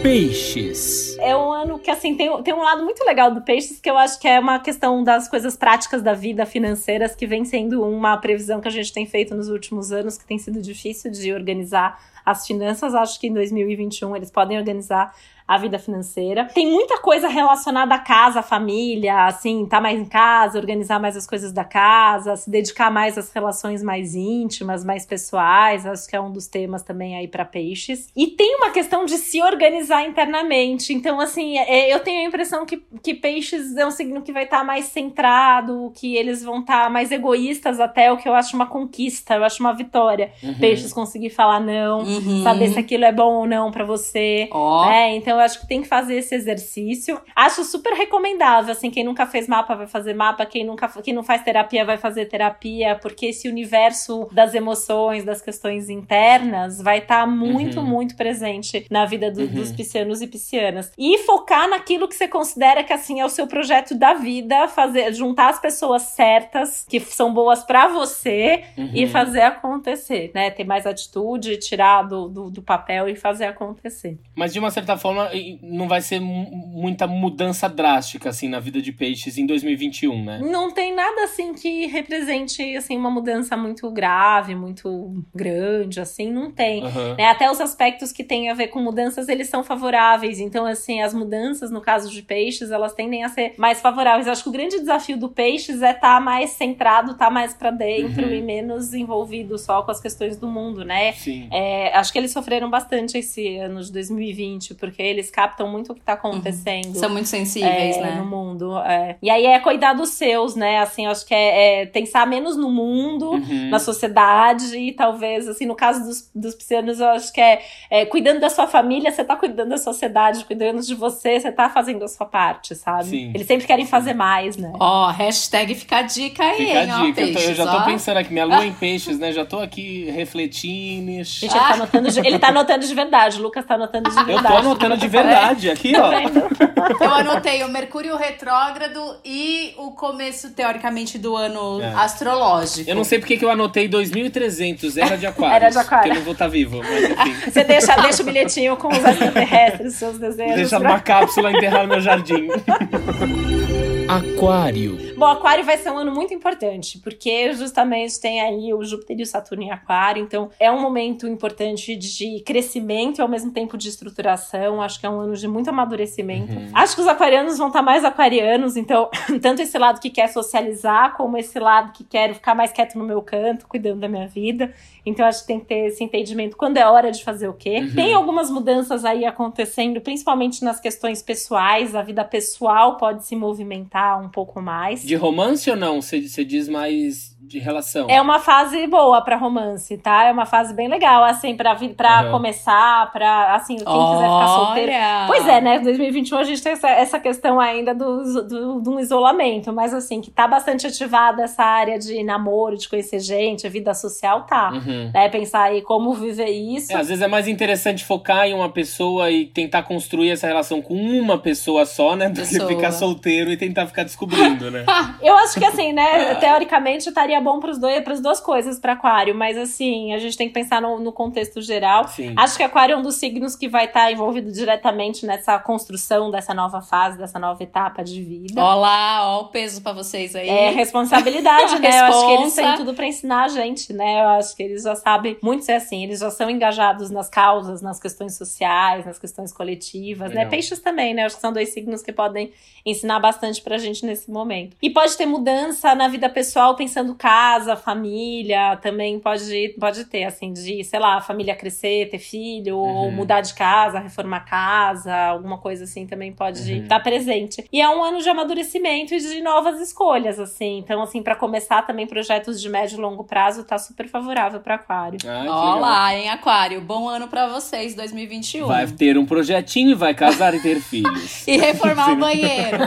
Peixes. É um ano que, assim, tem, tem um lado muito legal do Peixes, que eu acho que é uma questão das coisas práticas da vida, financeiras, que vem sendo uma previsão que a gente tem feito nos últimos anos, que tem sido difícil de organizar as finanças. Acho que em 2021 eles podem organizar a vida financeira. Tem muita coisa relacionada à casa, à família, assim, tá mais em casa, organizar mais as coisas da casa, se dedicar mais às relações mais íntimas, mais pessoais, acho que é um dos temas também aí para peixes. E tem uma questão de se organizar internamente. Então, assim, é, eu tenho a impressão que, que peixes é um signo que vai estar tá mais centrado, que eles vão estar tá mais egoístas até, o que eu acho uma conquista, eu acho uma vitória. Uhum. Peixes conseguir falar não, uhum. saber se aquilo é bom ou não para você. Oh. Né? Então, eu acho que tem que fazer esse exercício. Acho super recomendável, assim, quem nunca fez mapa vai fazer mapa, quem nunca quem não faz terapia vai fazer terapia, porque esse universo das emoções, das questões internas, vai estar tá muito, uhum. muito presente na vida do, uhum. dos piscianos e piscianas. E focar naquilo que você considera que assim é o seu projeto da vida, fazer juntar as pessoas certas que são boas para você uhum. e fazer acontecer, né? Ter mais atitude, tirar do, do, do, papel e fazer acontecer. Mas de uma certa forma não vai ser muita mudança drástica assim na vida de peixes em 2021, né? Não tem nada assim que represente assim uma mudança muito grave, muito grande, assim, não tem. Uhum. Né? Até os aspectos que têm a ver com mudanças, eles são favoráveis. Então, assim, as mudanças, no caso de peixes, elas tendem a ser mais favoráveis. Acho que o grande desafio do peixes é estar tá mais centrado, estar tá mais para dentro uhum. e menos envolvido só com as questões do mundo, né? Sim. É, acho que eles sofreram bastante esse ano de 2020, porque eles captam muito o que tá acontecendo. Uhum. São muito sensíveis, é, né? No mundo. É. E aí é cuidar dos seus, né? Assim, acho que é, é pensar menos no mundo, uhum. na sociedade, e talvez, assim, no caso dos, dos piscianos, eu acho que é, é, cuidando da sua família, você tá cuidando da sociedade, cuidando de você, você tá fazendo a sua parte, sabe? Sim. Eles sempre querem fazer mais, né? Ó, oh, hashtag fica a dica aí, fica hein, a dica. Ó, peixes, eu, já tô ó. pensando aqui, minha lua em peixes, né? Já tô aqui refletindo. Gente, ele, tá anotando de, ele tá anotando de verdade, o Lucas tá anotando de verdade. Eu tô anotando de verdade, aqui, ó. Tá eu anotei o Mercúrio retrógrado e o começo, teoricamente, do ano é. astrológico. Eu não sei porque que eu anotei 2300, era de aquário. era de aquário. Porque eu não vou estar tá vivo, mas. Você deixa, deixa o bilhetinho com os extraterrestres, seus desejos. Deixa pra... uma cápsula enterrar no meu jardim. Aquário. Bom, Aquário vai ser um ano muito importante, porque justamente tem aí o Júpiter e o Saturno em Aquário, então é um momento importante de crescimento e ao mesmo tempo de estruturação. Acho que é um ano de muito amadurecimento. Uhum. Acho que os aquarianos vão estar mais aquarianos, então, tanto esse lado que quer socializar, como esse lado que quer ficar mais quieto no meu canto, cuidando da minha vida. Então, acho que tem que ter esse entendimento quando é hora de fazer o quê. Uhum. Tem algumas mudanças aí acontecendo, principalmente nas questões pessoais. A vida pessoal pode se movimentar um pouco mais. De romance ou não? Você diz mais de relação. É uma fase boa para romance, tá? É uma fase bem legal, assim, pra, pra uhum. começar, pra, assim, quem Olha. quiser ficar solteiro. Pois é, né? 2021 a gente tem essa, essa questão ainda do, do, do, isolamento, mas assim, que tá bastante ativada essa área de namoro, de conhecer gente, a vida social, tá. Uhum. Né? Pensar aí como viver isso. É, às vezes é mais interessante focar em uma pessoa e tentar construir essa relação com uma pessoa só, né? Do que ficar solteiro e tentar ficar descobrindo, né? Eu acho que assim, né? Teoricamente estaria bom para as duas coisas para Aquário, mas assim, a gente tem que pensar no, no contexto geral. Sim. Acho que Aquário é um dos signos que vai estar tá envolvido diretamente nessa construção dessa nova fase, dessa nova etapa de vida. Olá, ó o peso para vocês aí. É responsabilidade, né? Eu acho que eles têm tudo para ensinar a gente, né? Eu acho que eles já sabem muito ser assim, eles já são engajados nas causas, nas questões sociais, nas questões coletivas, né? Peixes também, né? Eu acho que são dois signos que podem ensinar bastante pra gente nesse momento. E pode ter mudança na vida pessoal pensando casa, família, também pode, pode ter, assim, de, sei lá, a família crescer, ter filho, uhum. ou mudar de casa, reformar casa, alguma coisa assim também pode uhum. estar presente. E é um ano de amadurecimento e de novas escolhas, assim. Então, assim, para começar também projetos de médio e longo prazo, tá super favorável para Aquário. Ah, Olá, em Aquário. Bom ano para vocês, 2021. Vai ter um projetinho e vai casar e ter filhos. e reformar o banheiro.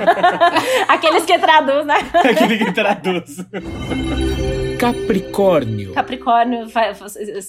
Aqueles que traduz, né? Aquele que traduz. Thank you. Capricórnio. Capricórnio,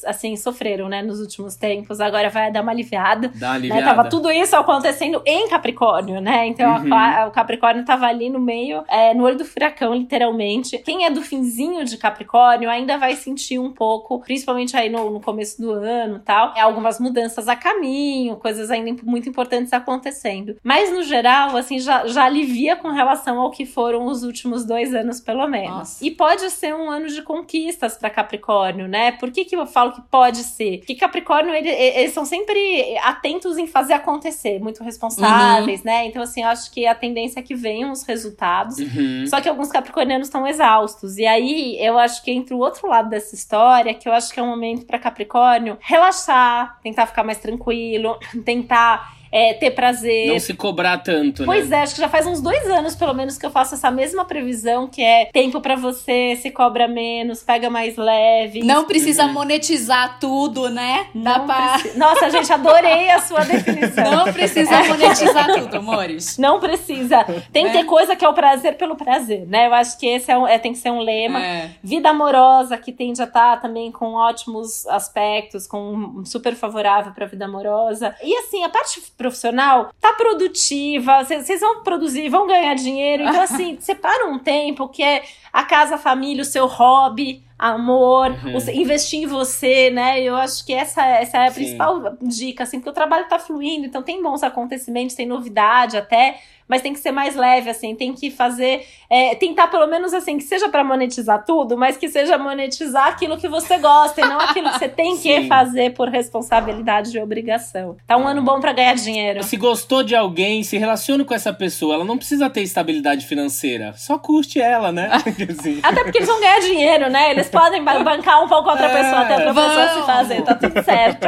assim, sofreram, né, nos últimos tempos. Agora vai dar uma aliviada. Dá uma aliviada. Né? Tava tudo isso acontecendo em Capricórnio, né? Então uhum. a, o Capricórnio tava ali no meio, é, no olho do furacão, literalmente. Quem é do finzinho de Capricórnio ainda vai sentir um pouco, principalmente aí no, no começo do ano tal. É, algumas mudanças a caminho, coisas ainda muito importantes acontecendo. Mas no geral, assim, já, já alivia com relação ao que foram os, últimos dois anos, pelo menos. Nossa. E pode ser um ano de conquistas para Capricórnio, né? Por que, que eu falo que pode ser? Porque Capricórnio, ele, eles são sempre atentos em fazer acontecer, muito responsáveis, Uhum. né? Então, assim, eu acho que a tendência é que venham os resultados. Uhum. Só que alguns capricornianos estão exaustos. E aí, eu acho que entra o outro lado dessa história, que eu acho que é um momento para Capricórnio relaxar, tentar ficar mais tranquilo, tentar é, ter prazer. Não se cobrar tanto, né? Pois é, acho que já faz uns dois anos, pelo menos, que eu faço essa mesma previsão, que é tempo pra você, se cobra menos, pega mais leve. Não precisa monetizar tudo, né? Não pra... preci- Nossa, gente, adorei a sua definição. Não precisa monetizar tudo, amores. Não precisa. Tem que ter coisa que é o prazer pelo prazer, né? Eu acho que esse é um- é, tem que ser um lema. É. Vida amorosa, que tende a estar também com ótimos aspectos, com um super favorável para a vida amorosa. E assim, a parte profissional tá produtiva, vocês vão produzir, vão ganhar dinheiro. Então, assim, separa um tempo que é a casa, a família, o seu hobby. Amor, Uhum. o- investir em você, né? Eu acho que essa, essa é a Sim. principal dica, assim, porque o trabalho tá fluindo, então tem bons acontecimentos, tem novidade até, mas tem que ser mais leve, assim, tem que fazer, é, tentar pelo menos assim, que seja pra monetizar tudo, mas que seja monetizar aquilo que você gosta e não aquilo que você tem que Sim. fazer por responsabilidade e obrigação. Tá um ano bom pra ganhar dinheiro. Se gostou de alguém, se relacione com essa pessoa. Ela não precisa ter estabilidade financeira. Só curte ela, né? Assim. Até porque eles vão ganhar dinheiro, né? Eles podem ba- bancar um pouco outra É. pessoa até outra pessoa se Vão. fazer, tá tudo certo.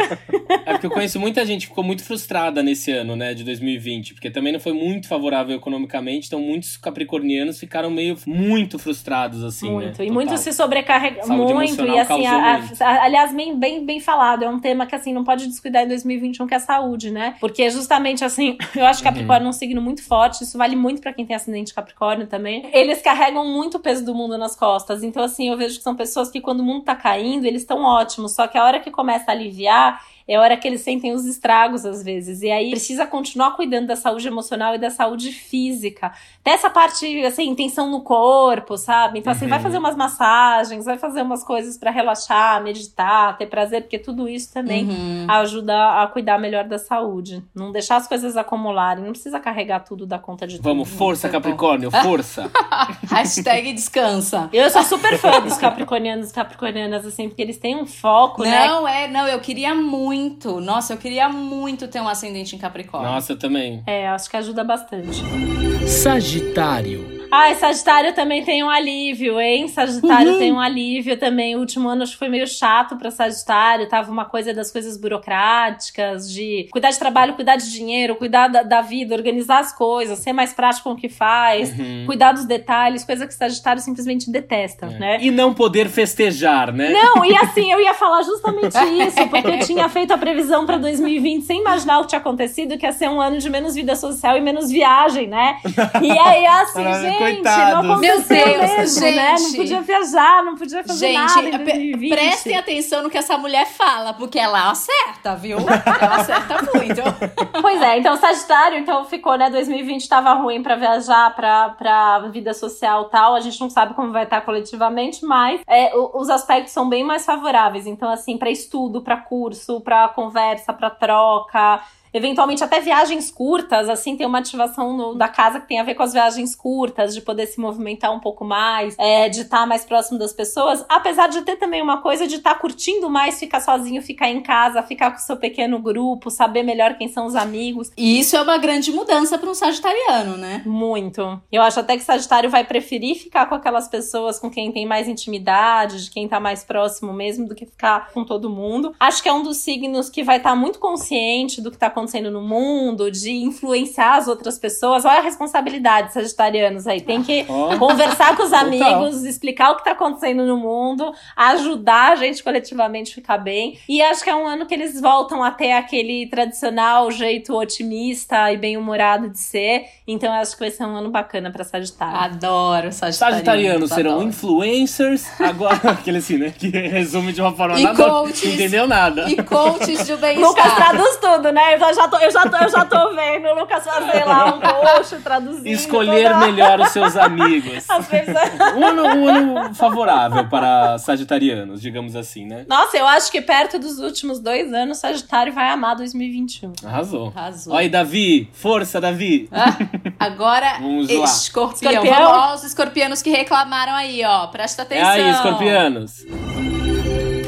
É porque eu conheço muita gente que ficou muito frustrada nesse ano, né, de 2020, porque também não foi muito favorável economicamente, então muitos capricornianos ficaram meio muito frustrados, assim, muito. né? E Total. muito se sobrecarrega Saúde muito. E assim, a- a- muito. a- aliás, bem, bem, bem falado. É um tema que assim, não pode descuidar em 2021, que é a saúde, né? Porque justamente assim, eu acho que Capricórnio é um signo muito forte. Isso vale muito pra quem tem ascendente Capricórnio também. Eles carregam muito o peso do mundo nas costas. Então, assim, eu vejo que são pessoas que quando o mundo tá caindo, eles estão ótimos. Só que a hora que começa a aliviar, é a hora que eles sentem os estragos, às vezes. E aí precisa continuar cuidando da saúde emocional e da saúde física. Até essa parte, assim, tensão no corpo, sabe? Então, assim, Uhum. vai fazer umas massagens, vai fazer umas coisas pra relaxar, meditar, ter prazer, porque tudo isso também Uhum. ajuda a cuidar melhor da saúde. Não deixar as coisas acumularem. Não precisa carregar tudo da conta de Vamos, tudo. força, Capricórnio, força. Hashtag descansa. Eu sou super fã dos capricornianos e capricornianas, assim, porque eles têm um foco, né? Não, é, não, eu queria muito. Nossa, eu queria muito ter um ascendente em Capricórnio. Nossa, eu também. É, acho que ajuda bastante. Sagitário. Ai, Sagitário também tem um alívio, hein? Sagitário Uhum. tem um alívio também. O último ano acho que foi meio chato pra Sagitário. Tava uma coisa das coisas burocráticas, de cuidar de trabalho, cuidar de dinheiro, cuidar da, da vida, organizar as coisas, ser mais prático com o que faz, Uhum. cuidar dos detalhes, coisa que Sagitário simplesmente detesta, É. né? E não poder festejar, né? Não, e assim, eu ia falar justamente isso, porque eu tinha feito a previsão pra 2020 sem imaginar o que tinha acontecido, que ia ser um ano de menos vida social e menos viagem, né? E aí, assim, Ah, gente, coitados. não aconteceu Meu Deus, mesmo, gente. né? Não podia viajar, não podia fazer Gente, nada em pe- 2020. prestem atenção no que essa mulher fala, porque ela acerta, viu? Ela acerta muito. Pois é, então Sagitário, então ficou, né? 2020 tava ruim pra viajar, pra, pra vida social e tal. A gente não sabe como vai estar coletivamente, mas é, os aspectos são bem mais favoráveis. Então, assim, pra estudo, pra curso, pra conversa, pra troca. Eventualmente até viagens curtas, assim, tem uma ativação no- da casa que tem a ver com as viagens curtas, de poder se movimentar um pouco mais, é, de estar mais próximo das pessoas, apesar de ter também uma coisa de estar curtindo mais, ficar sozinho, ficar em casa, ficar com o seu pequeno grupo, saber melhor quem são os amigos. E isso é uma grande mudança para um sagitariano, né? Muito. Eu acho até que Sagitário vai preferir ficar com aquelas pessoas com quem tem mais intimidade, de quem tá mais próximo mesmo, do que ficar com todo mundo. Acho que é um dos signos que vai estar muito consciente do que tá acontecendo no mundo, de influenciar as outras pessoas. Olha a responsabilidade, Sagitarianos aí. Tem que Ó. conversar com os Total. amigos, explicar o que tá acontecendo no mundo, ajudar a gente coletivamente a ficar bem. E acho que é um ano que eles voltam a ter aquele tradicional jeito otimista e bem-humorado de ser. Então eu acho que vai ser um ano bacana pra Sagitário. Adoro sagitarianos. Sagitarianos serão adoro. influencers, agora aquele assim, né? Que resume de uma forma E nada. coaches. Não entendeu nada. E coaches Lucas bem-estar. traduz tudo, né? Eu já já tô, eu já tô, eu já tô vendo o Lucas fazer lá um post traduzindo. Escolher toda... melhor os seus amigos. Um, ano, um ano favorável para sagitarianos, digamos assim, né? Nossa, eu acho que perto dos últimos dois anos, Sagitário vai amar 2021. Arrasou. Arrasou. Olha aí, Davi. Força, Davi. Ah, agora, Vamos lá. escorpião. escorpião. Vamos aos escorpianos que reclamaram aí, ó. Presta atenção. É aí, escorpianos.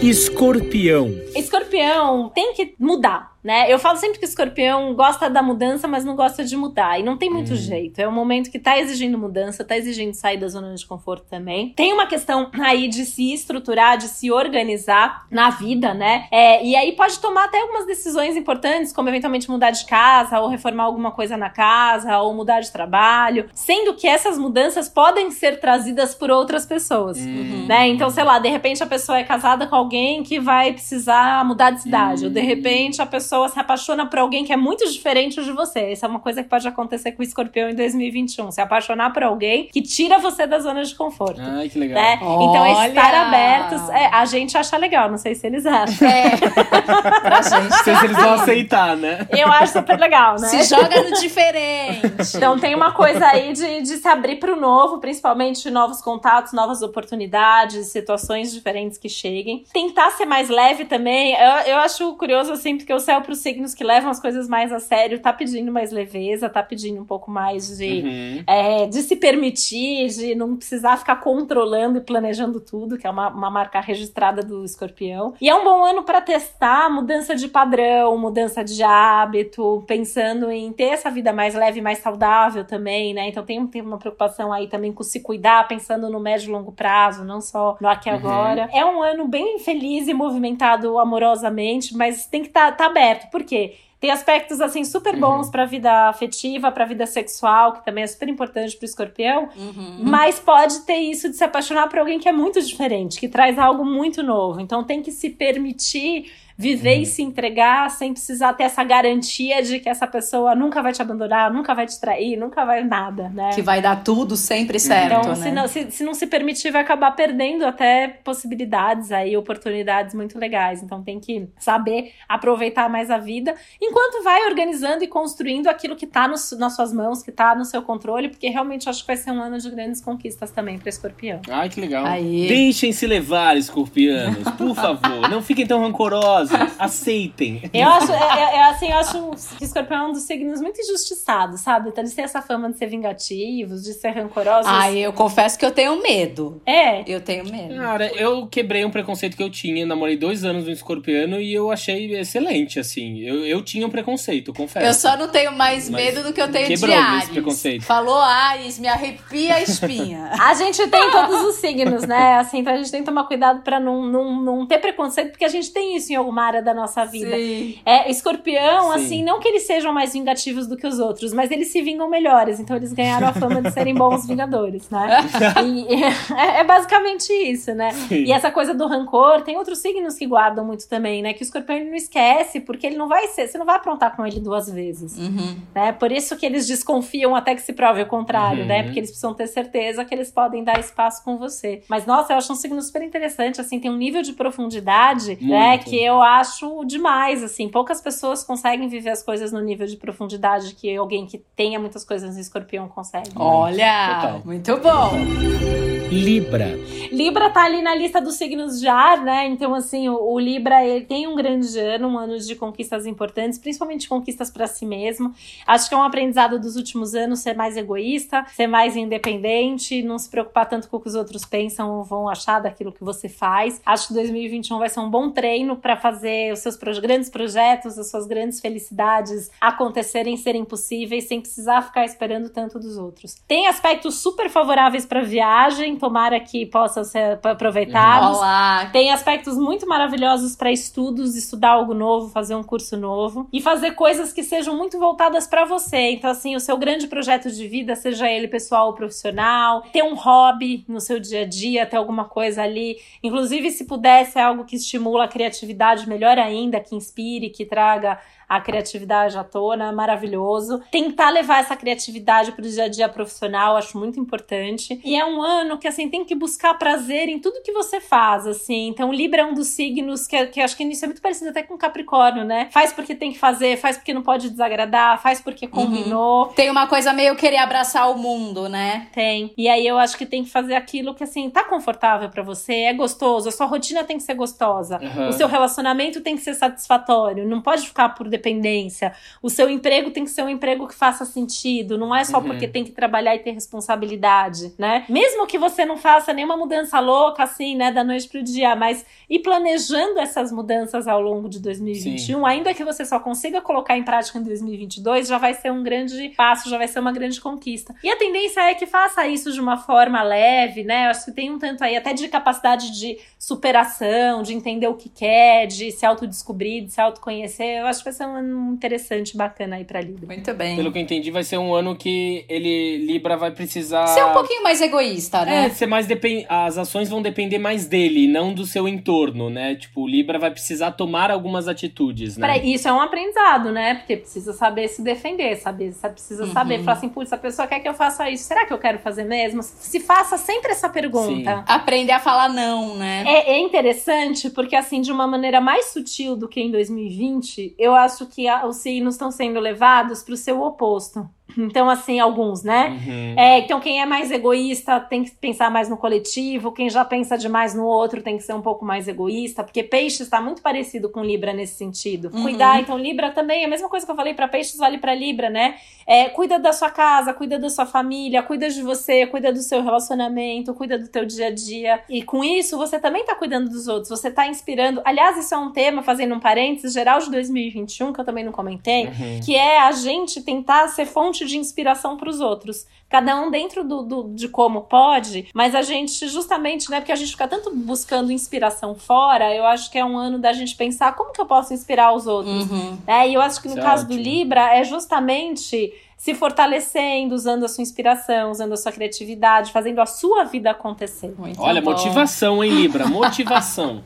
Escorpião. Escorpião tem que mudar né? Eu falo sempre que o escorpião gosta da mudança, mas não gosta de mudar. E não tem muito hum. jeito. É um momento que tá exigindo mudança, tá exigindo sair da zona de conforto também. Tem uma questão aí de se estruturar, de se organizar na vida, né? É, e aí pode tomar até algumas decisões importantes, como eventualmente mudar de casa, ou reformar alguma coisa na casa, ou mudar de trabalho. Sendo que essas mudanças podem ser trazidas por outras pessoas, uhum. né? Então, sei lá, de repente a pessoa é casada com alguém que vai precisar mudar de cidade, uhum. ou de repente a pessoa pessoa se apaixona por alguém que é muito diferente de você. Isso é uma coisa que pode acontecer com o escorpião em 2021. Se apaixonar por alguém que tira você da zona de conforto. Ai, que legal. Né? Então, é estar abertos. É, a gente acha legal, não sei se eles acham. É. pra gente. Não sei se eles vão aceitar, né? Eu acho super legal, né? Se joga no diferente. Então, tem uma coisa aí de, de se abrir pro novo, principalmente novos contatos, novas oportunidades, situações diferentes que cheguem. Tentar ser mais leve também. Eu, eu acho curioso, assim, porque o céu para os signos que levam as coisas mais a sério, tá pedindo mais leveza, tá pedindo um pouco mais de, uhum. é, de se permitir, de não precisar ficar controlando e planejando tudo, que é uma, uma marca registrada do escorpião. E é um bom ano para testar mudança de padrão, mudança de hábito, pensando em ter essa vida mais leve, mais saudável também, né? Então tem, tem uma preocupação aí também com se cuidar, pensando no médio e longo prazo, não só no aqui e uhum. agora. É um ano bem feliz e movimentado amorosamente, mas tem que estar tá, tá aberto certo. Por quê? Tem aspectos assim super uhum. bons uhum. para a vida afetiva, para a vida sexual, que também é super importante para o escorpião, uhum. mas pode ter isso de se apaixonar por alguém que é muito diferente, que traz algo muito novo. Então tem que se permitir viver uhum. e se entregar sem precisar ter essa garantia de que essa pessoa nunca vai te abandonar, nunca vai te trair, nunca vai nada, né? Que vai dar tudo sempre certo, então, né? se, não, se, se não se permitir, vai acabar perdendo até possibilidades aí, oportunidades muito legais. Então tem que saber aproveitar mais a vida, enquanto vai organizando e construindo aquilo que tá no, nas suas mãos, que tá no seu controle, porque realmente acho que vai ser um ano de grandes conquistas também para escorpião. Ai, que legal. Aí. Deixem-se levar, escorpianos, por favor. não fiquem tão rancorosos aceitem. Eu acho, é, é, é, assim, eu acho que escorpião é um dos signos muito injustiçados, sabe? Então eles têm essa fama de ser vingativos, de ser rancorosos. Ai, eu confesso que eu tenho medo. É? Eu tenho medo. Cara, eu quebrei um preconceito que eu tinha, namorei dois anos no escorpiano e eu achei excelente, assim. Eu, eu tinha um preconceito, confesso. Eu só não tenho mais Mas medo do que eu tenho de Ares. Esse preconceito. Falou Ares, me arrepia a espinha. a gente tem todos os signos, né? Assim, então a gente tem que tomar cuidado pra não, não, não ter preconceito, porque a gente tem isso em alguma uma área da nossa vida. Sim. É, escorpião, Sim. assim, não que eles sejam mais vingativos do que os outros, mas eles se vingam melhores. Então eles ganharam a fama de serem bons vingadores, né? E, é, é, basicamente isso, né? Sim. E essa coisa do rancor, tem outros signos que guardam muito também, né? Que o escorpião ele não esquece, porque ele não vai ser, você não vai aprontar com ele duas vezes. Uhum. Né? Por isso que eles desconfiam até que se prove o contrário, né? uhum. né? Porque eles precisam ter certeza que eles podem dar espaço com você. Mas, nossa, eu acho um signo super interessante, assim, tem um nível de profundidade, muito. né? Que eu acho demais, assim. Poucas pessoas conseguem viver as coisas no nível de profundidade que alguém que tenha muitas coisas no escorpião consegue. Olha, Total. muito bom. Libra. Libra tá ali na lista dos signos de ar, né? Então, assim, o, o Libra ele tem um grande ano, um ano de conquistas importantes, principalmente conquistas para si mesmo. Acho que é um aprendizado dos últimos anos ser mais egoísta, ser mais independente, não se preocupar tanto com o que os outros pensam ou vão achar daquilo que você faz. Acho que 2021 vai ser um bom treino para fazer os seus grandes projetos, as suas grandes felicidades acontecerem, serem possíveis, sem precisar ficar esperando tanto dos outros. Tem aspectos super favoráveis para viagem, tomara que possam ser aproveitados. Olá. Tem aspectos muito maravilhosos para estudos, estudar algo novo, fazer um curso novo e fazer coisas que sejam muito voltadas para você. Então, assim, o seu grande projeto de vida, seja ele pessoal ou profissional, ter um hobby no seu dia a dia, ter alguma coisa ali. Inclusive, se pudesse, é algo que estimula a criatividade melhor ainda, que inspire, que traga a criatividade à tona, maravilhoso. Tentar levar essa criatividade pro dia a dia profissional, acho muito importante. E é um ano que, assim, tem que buscar prazer em tudo que você faz, assim. Então, Libra é um dos signos que, que acho que isso é muito parecido até com Capricórnio, né? Faz porque tem que fazer, faz porque não pode desagradar, faz porque uhum. combinou. Uhum. Tem uma coisa meio querer abraçar o mundo, né? Tem. E aí eu acho que tem que fazer aquilo que, assim, tá confortável para você, é gostoso, a sua rotina tem que ser gostosa, uhum. o seu relacionamento tem que ser satisfatório, não pode ficar por dependência. O seu emprego tem que ser um emprego que faça sentido, não é só uhum. porque tem que trabalhar e ter responsabilidade, né? Mesmo que você não faça nenhuma mudança louca assim, né, da noite pro dia, mas ir planejando essas mudanças ao longo de 2021, Sim. ainda que você só consiga colocar em prática em 2022, já vai ser um grande passo, já vai ser uma grande conquista. E a tendência é que faça isso de uma forma leve, né? Eu acho que tem um tanto aí até de capacidade de superação, de entender o que quer, de se autodescobrir, de se autoconhecer. Eu acho que vai ser um ano interessante, bacana aí pra Libra. Muito bem. Pelo que eu entendi, vai ser um ano que ele, Libra, vai precisar. Ser um pouquinho mais egoísta, né? É, ser mais depend... as ações vão depender mais dele, não do seu entorno, né? Tipo, o Libra vai precisar tomar algumas atitudes, né? Pra, isso é um aprendizado, né? Porque precisa saber se defender, saber, precisa uhum. saber, falar assim, putz, a pessoa quer que eu faça isso, será que eu quero fazer mesmo? Se faça sempre essa pergunta. Sim. Aprender a falar não, né? É, é interessante porque, assim, de uma maneira mais sutil do que em 2020, eu acho que os signos estão sendo levados para o seu oposto. Então, assim, alguns, né? Uhum. É, então, quem é mais egoísta tem que pensar mais no coletivo, quem já pensa demais no outro tem que ser um pouco mais egoísta, porque peixe está muito parecido com Libra nesse sentido. Uhum. Cuidar, então, Libra também, a mesma coisa que eu falei para peixes vale para Libra, né? É, cuida da sua casa, cuida da sua família, cuida de você, cuida do seu relacionamento, cuida do teu dia a dia. E com isso, você também tá cuidando dos outros, você tá inspirando. Aliás, isso é um tema, fazendo um parênteses, geral de 2021, que eu também não comentei, uhum. que é a gente tentar ser fonte de inspiração para os outros. Cada um dentro do, do, de como pode, mas a gente, justamente, né, porque a gente fica tanto buscando inspiração fora, eu acho que é um ano da gente pensar como que eu posso inspirar os outros. Uhum. É, e eu acho que no Isso é caso é do Libra é justamente se fortalecendo, usando a sua inspiração, usando a sua criatividade, fazendo a sua vida acontecer. Muito Olha, bom. motivação, hein, Libra? Motivação.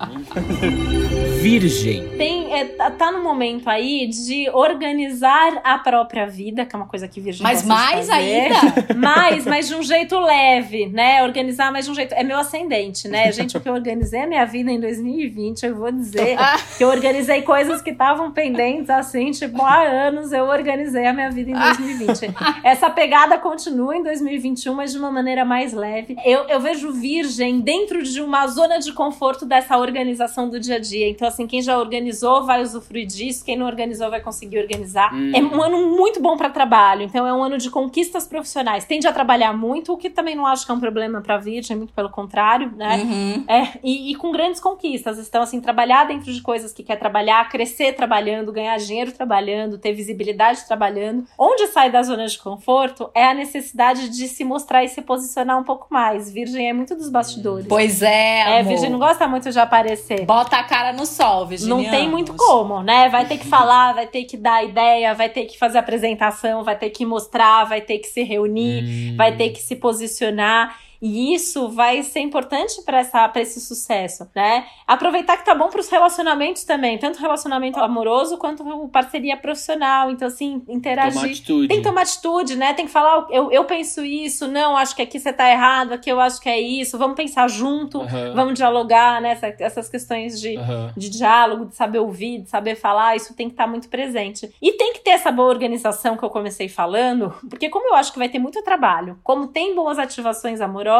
Virgem. Tem, é, tá, tá no momento aí de organizar a própria vida, que é uma coisa que Virgem Mas mais ainda? mais, mas de um jeito leve, né? Organizar mais de um jeito. É meu ascendente, né? Gente, porque eu organizei a minha vida em 2020, eu vou dizer que eu organizei coisas que estavam pendentes, assim, tipo, há anos eu organizei a minha vida em 2020. 2020. Essa pegada continua em 2021, mas de uma maneira mais leve. Eu, eu vejo Virgem dentro de uma zona de conforto dessa organização do dia a dia. Então, assim, quem já organizou vai usufruir disso, quem não organizou vai conseguir organizar. Hum. É um ano muito bom para trabalho. Então, é um ano de conquistas profissionais. Tende a trabalhar muito, o que também não acho que é um problema para Virgem, muito pelo contrário, né? Uhum. É, e, e com grandes conquistas. Então, assim, trabalhar dentro de coisas que quer trabalhar, crescer trabalhando, ganhar dinheiro trabalhando, ter visibilidade trabalhando. Onde sai da zona de conforto é a necessidade de se mostrar e se posicionar um pouco mais. Virgem é muito dos bastidores. Pois é. É, amor. Virgem não gosta muito de aparecer. Bota a cara no sol, Virgem. Não tem muito como, né? Vai ter que falar, vai ter que dar ideia, vai ter que fazer apresentação, vai ter que mostrar, vai ter que se reunir, hum. vai ter que se posicionar. E isso vai ser importante para esse sucesso, né? Aproveitar que tá bom para os relacionamentos também, tanto relacionamento amoroso quanto parceria profissional. Então, assim, interagir. Tomar atitude. Tem que tomar atitude, né? Tem que falar, eu, eu penso isso, não, acho que aqui você tá errado, aqui eu acho que é isso. Vamos pensar junto, uhum. vamos dialogar, né? Essa, essas questões de, uhum. de diálogo, de saber ouvir, de saber falar, isso tem que estar tá muito presente. E tem que ter essa boa organização que eu comecei falando, porque como eu acho que vai ter muito trabalho, como tem boas ativações amorosas,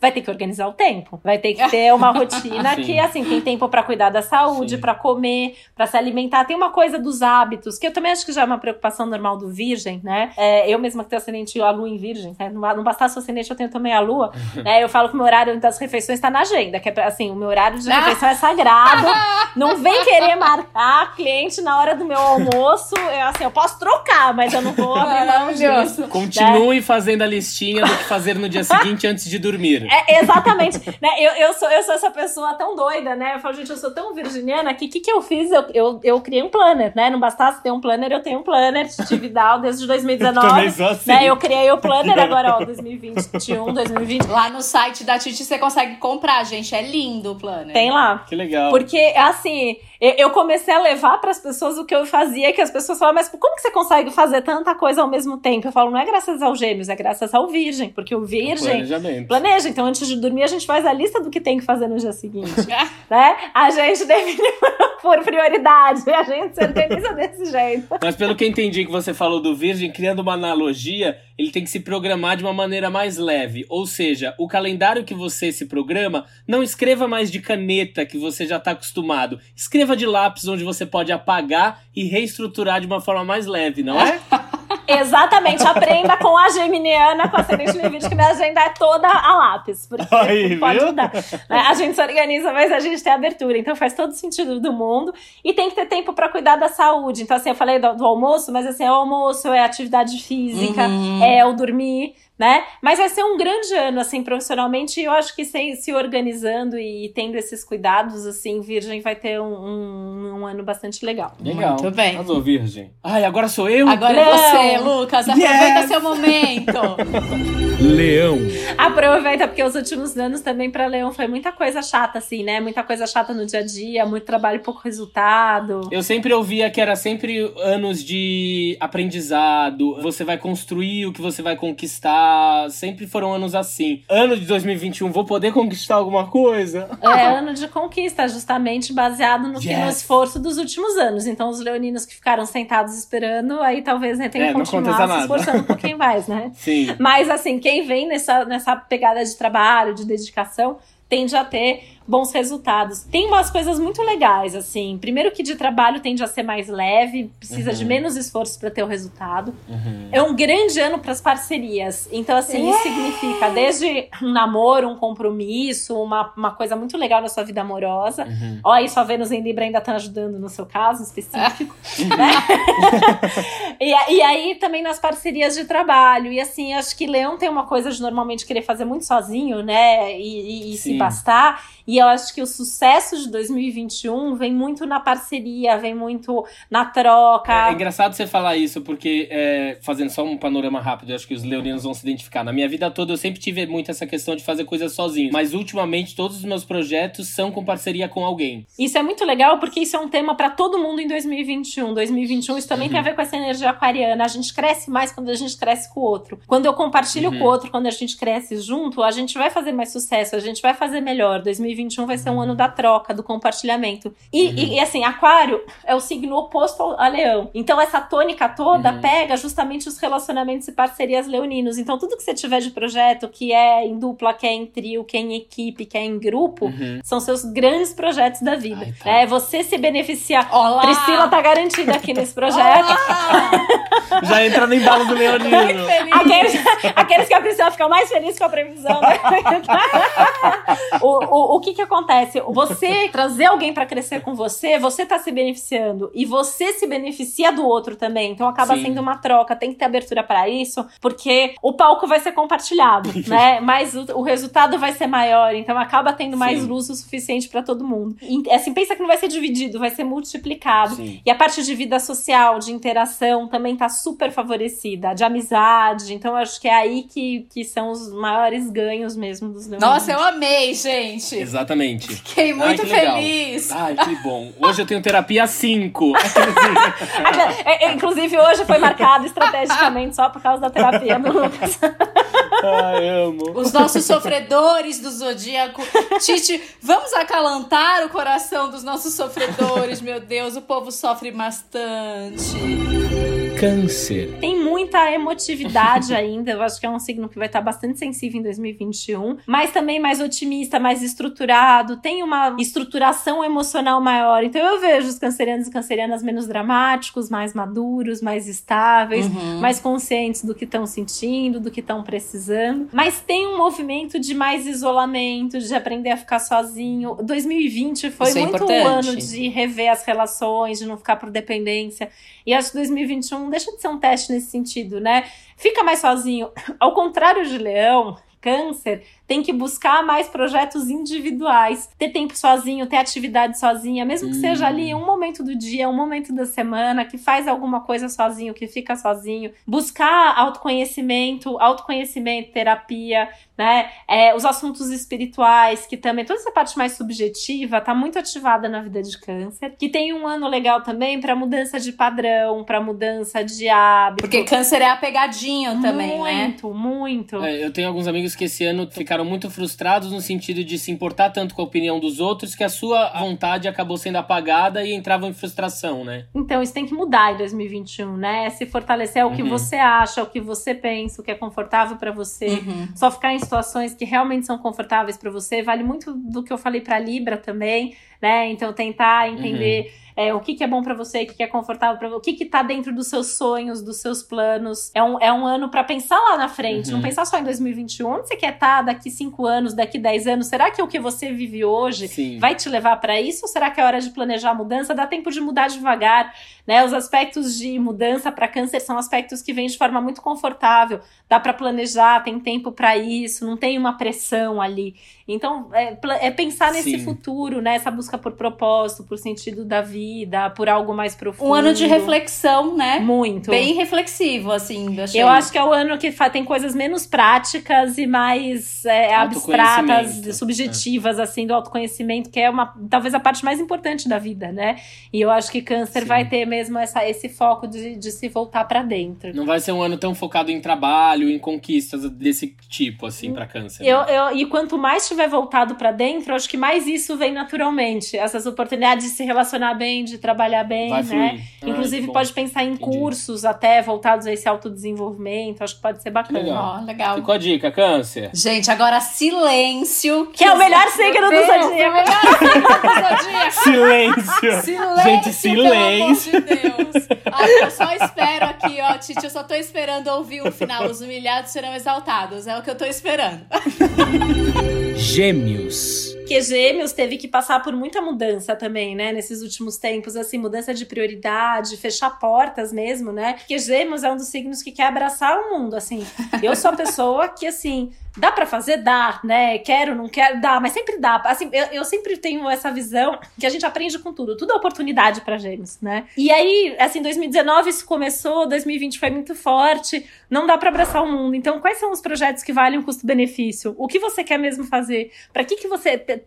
vai ter que organizar o tempo. Vai ter que ter uma rotina que, assim, tem tempo para cuidar da saúde, para comer, para se alimentar. Tem uma coisa dos hábitos, que eu também acho que já é uma preocupação normal do virgem, né? É, eu mesma que tenho ascendente a lua em virgem, né? não, não bastasse o ascendente, eu tenho também a lua. né? Eu falo que o meu horário das refeições tá na agenda, que é assim, o meu horário de refeição é sagrado. Não vem querer marcar cliente na hora do meu almoço. Eu, assim, eu posso trocar, mas eu não vou abrir mão disso. Continue né? fazendo a listinha do que fazer no dia seguinte antes de dormir. É, exatamente. né? eu, eu, sou, eu sou essa pessoa tão doida, né? Eu falo, gente, eu sou tão virginiana que o que, que eu fiz? Eu, eu, eu criei um planner, né? Não bastasse ter um planner, eu tenho um planner de Vidal desde 2019. Eu sou assim. Né? Eu criei o planner agora, ó, 2021, 2020. Lá no site da Titi você consegue comprar, gente. É lindo o planner. Tem lá. Que legal. Porque, assim, eu comecei a levar para as pessoas o que eu fazia, que as pessoas falavam, mas como que você consegue fazer tanta coisa ao mesmo tempo? Eu falo, não é graças ao gêmeos, é graças ao virgem, porque o virgem planeja. Então, antes de dormir, a gente faz a lista do que tem que fazer no dia seguinte. né? A gente define por prioridade, a gente se organiza desse jeito. Mas pelo que eu entendi que você falou do virgem, criando uma analogia, ele tem que se programar de uma maneira mais leve. Ou seja, o calendário que você se programa, não escreva mais de caneta, que você já está acostumado. Escreva de lápis, onde você pode apagar e reestruturar de uma forma mais leve, não é? Exatamente, aprenda com a geminiana, com a ascendente Levítico, que minha agenda é toda a lápis, porque Aí, pode viu? mudar. Né? A gente se organiza, mas a gente tem abertura, então faz todo sentido do mundo. E tem que ter tempo para cuidar da saúde. Então, assim, eu falei do, do, almoço, mas assim, é o almoço, é a atividade física, uhum. é o dormir né? Mas vai ser um grande ano, assim, profissionalmente, e eu acho que se, se organizando e tendo esses cuidados, assim, Virgem vai ter um, um, um ano bastante legal. Legal. Muito bem. Arrasou, Virgem. Ai, agora sou eu? Agora é você, Lucas. Aproveita yes! seu momento. Leão. Aproveita, porque os últimos anos também para Leão foi muita coisa chata, assim, né? Muita coisa chata no dia a dia, muito trabalho e pouco resultado. Eu sempre ouvia que era sempre anos de aprendizado, você vai construir o que você vai conquistar sempre foram anos assim. Ano de 2021, vou poder conquistar alguma coisa? É ano de conquista, justamente baseado no, yes. no esforço dos últimos anos. Então, os leoninos que ficaram sentados esperando, aí talvez né, tenham é, que continuar se esforçando um pouquinho mais, né? Sim. Mas, assim, quem vem nessa, nessa pegada de trabalho, de dedicação, tende a ter bons resultados. Tem umas coisas muito legais, assim. Primeiro que de trabalho tende a ser mais leve, precisa uhum. de menos esforço para ter o resultado. Uhum. É um grande ano para as parcerias. Então, assim, é. isso significa desde um namoro, um compromisso, uma, uma coisa muito legal na sua vida amorosa. Uhum. Ó, aí sua Vênus em Libra ainda tá ajudando no seu caso específico. né? e, e aí também nas parcerias de trabalho. E assim, acho que Leão tem uma coisa de normalmente querer fazer muito sozinho, né? E, e, e se bastar. E eu acho que o sucesso de 2021 vem muito na parceria, vem muito na troca. É, é engraçado você falar isso, porque é, fazendo só um panorama rápido, eu acho que os leoninos vão se identificar. Na minha vida toda eu sempre tive muito essa questão de fazer coisas sozinho, mas ultimamente todos os meus projetos são com parceria com alguém. Isso é muito legal porque isso é um tema para todo mundo em 2021. 2021 isso também uhum. tem a ver com essa energia aquariana. A gente cresce mais quando a gente cresce com o outro. Quando eu compartilho uhum. com o outro, quando a gente cresce junto, a gente vai fazer mais sucesso, a gente vai fazer melhor. 2021 2021 vai ser um ano da troca, do compartilhamento. E, uhum. e, e assim, Aquário é o signo oposto a Leão. Então, essa tônica toda uhum. pega justamente os relacionamentos e parcerias leoninos. Então, tudo que você tiver de projeto, que é em dupla, que é em trio, que é em equipe, que é em grupo, uhum. são seus grandes projetos da vida. Ai, tá. É você se beneficiar. Olá! Priscila tá garantida aqui nesse projeto. Já entra no embalo do leonino. Aqueles, aqueles que a Priscila fica mais feliz com a previsão. Né? o, o, o que que acontece? Você trazer alguém para crescer com você, você tá se beneficiando e você se beneficia do outro também. Então acaba Sim. sendo uma troca, tem que ter abertura para isso, porque o palco vai ser compartilhado, né? Mas o, o, resultado vai ser maior, então acaba tendo mais Sim. luz o suficiente para todo mundo. E, assim, pensa que não vai ser dividido, vai ser multiplicado. Sim. E a parte de vida social, de interação também tá super favorecida, de amizade. Então eu acho que é aí que, que são os maiores ganhos mesmo dos Nossa, eu amei, gente. Exato. Exatamente. Fiquei muito Ai, feliz. Ai, que bom. Hoje eu tenho terapia 5. É, é, inclusive, hoje foi marcado estrategicamente só por causa da terapia do Lucas. Ai, amo. Os nossos sofredores do zodíaco. Titi, vamos acalantar o coração dos nossos sofredores, meu Deus. O povo sofre bastante. Câncer. Tem muita emotividade ainda. Eu acho que é um signo que vai estar bastante sensível em 2021, mas também mais otimista, mais estruturado, tem uma estruturação emocional maior. Então eu vejo os cancerianos e cancerianas menos dramáticos, mais maduros, mais estáveis, uhum. mais conscientes do que estão sentindo, do que estão precisando. Mas tem um movimento de mais isolamento, de aprender a ficar sozinho. 2020 foi Isso é muito é um ano de rever as relações, de não ficar por dependência. E acho que 2021 deixa de ser um teste nesse sentido, né? Fica mais sozinho. Ao contrário de Leão, câncer tem que buscar mais projetos individuais, ter tempo sozinho, ter atividade sozinha, mesmo que hum. seja ali um momento do dia, um momento da semana, que faz alguma coisa sozinho, que fica sozinho, buscar autoconhecimento, autoconhecimento, terapia, né? É, os assuntos espirituais, que também, toda essa parte mais subjetiva tá muito ativada na vida de câncer, que tem um ano legal também para mudança de padrão, para mudança de hábito. Porque câncer é apegadinho também, muito, né? Muito, muito. É, eu tenho alguns amigos que esse ano ficaram muito frustrados no sentido de se importar tanto com a opinião dos outros que a sua vontade acabou sendo apagada e entravam em frustração, né? Então, isso tem que mudar em 2021, né? Se fortalecer é o que uhum. você acha, é o que você pensa, o que é confortável para você. Uhum. Só ficar em situações que realmente são confortáveis para você. Vale muito do que eu falei para Libra também, né? Então tentar entender uhum é, o que, que é bom para você, o que, que é confortável para você, o que, que tá dentro dos seus sonhos, dos seus planos. É um, é um ano para pensar lá na frente, uhum. não pensar só em 2021. Onde você quer estar tá daqui 5 anos, daqui 10 anos? Será que o que você vive hoje Sim. vai te levar para isso? Ou será que é hora de planejar a mudança? Dá tempo de mudar devagar, né? Os aspectos de mudança para câncer são aspectos que vêm de forma muito confortável. Dá para planejar, tem tempo para isso, não tem uma pressão ali. Então, é, é pensar nesse Sim. futuro, né? Essa busca por propósito, por sentido da vida, por algo mais profundo. Um ano de reflexão, né? Muito. Bem reflexivo, assim. Achei. Eu acho que é o ano que tem coisas menos práticas e mais é, abstratas, subjetivas, é. assim, do autoconhecimento, que é uma talvez a parte mais importante da vida, né? E eu acho que câncer Sim. vai ter mesmo essa, esse foco de, de se voltar para dentro. Não vai ser um ano tão focado em trabalho, em conquistas desse tipo, assim, para câncer. Eu, né? eu, e quanto mais estiver voltado para dentro, acho que mais isso vem naturalmente. Essas oportunidades de se relacionar bem, de trabalhar bem, Vai né? Ah, Inclusive, pode pensar em Entendi. cursos até voltados a esse autodesenvolvimento. Acho que pode ser bacana. Legal. Oh, legal. Ficou a dica, câncer. Gente, agora silêncio. Que, que é o melhor signo do zodíaco. silêncio. Silêncio. Gente, silêncio. Pelo amor de Deus. Ai, eu só espero aqui, ó, Titi. Eu só tô esperando ouvir o final. Os humilhados serão exaltados. É o que eu tô esperando. Gêmeos. Porque Gêmeos teve que passar por muita mudança também, né? Nesses últimos tempos, assim, mudança de prioridade, fechar portas mesmo, né? Porque Gêmeos é um dos signos que quer abraçar o mundo, assim. Eu sou a pessoa que, assim, Dá para fazer? Dá, né? Quero, não quero, dá, mas sempre dá. Assim, eu, eu, sempre tenho essa visão que a gente aprende com tudo. Tudo é oportunidade para gêmeos, né? E aí, assim, 2019 isso começou, 2020 foi muito forte. Não dá para abraçar o mundo. Então, quais são os projetos que valem o custo-benefício? O que você quer mesmo fazer? Para que que você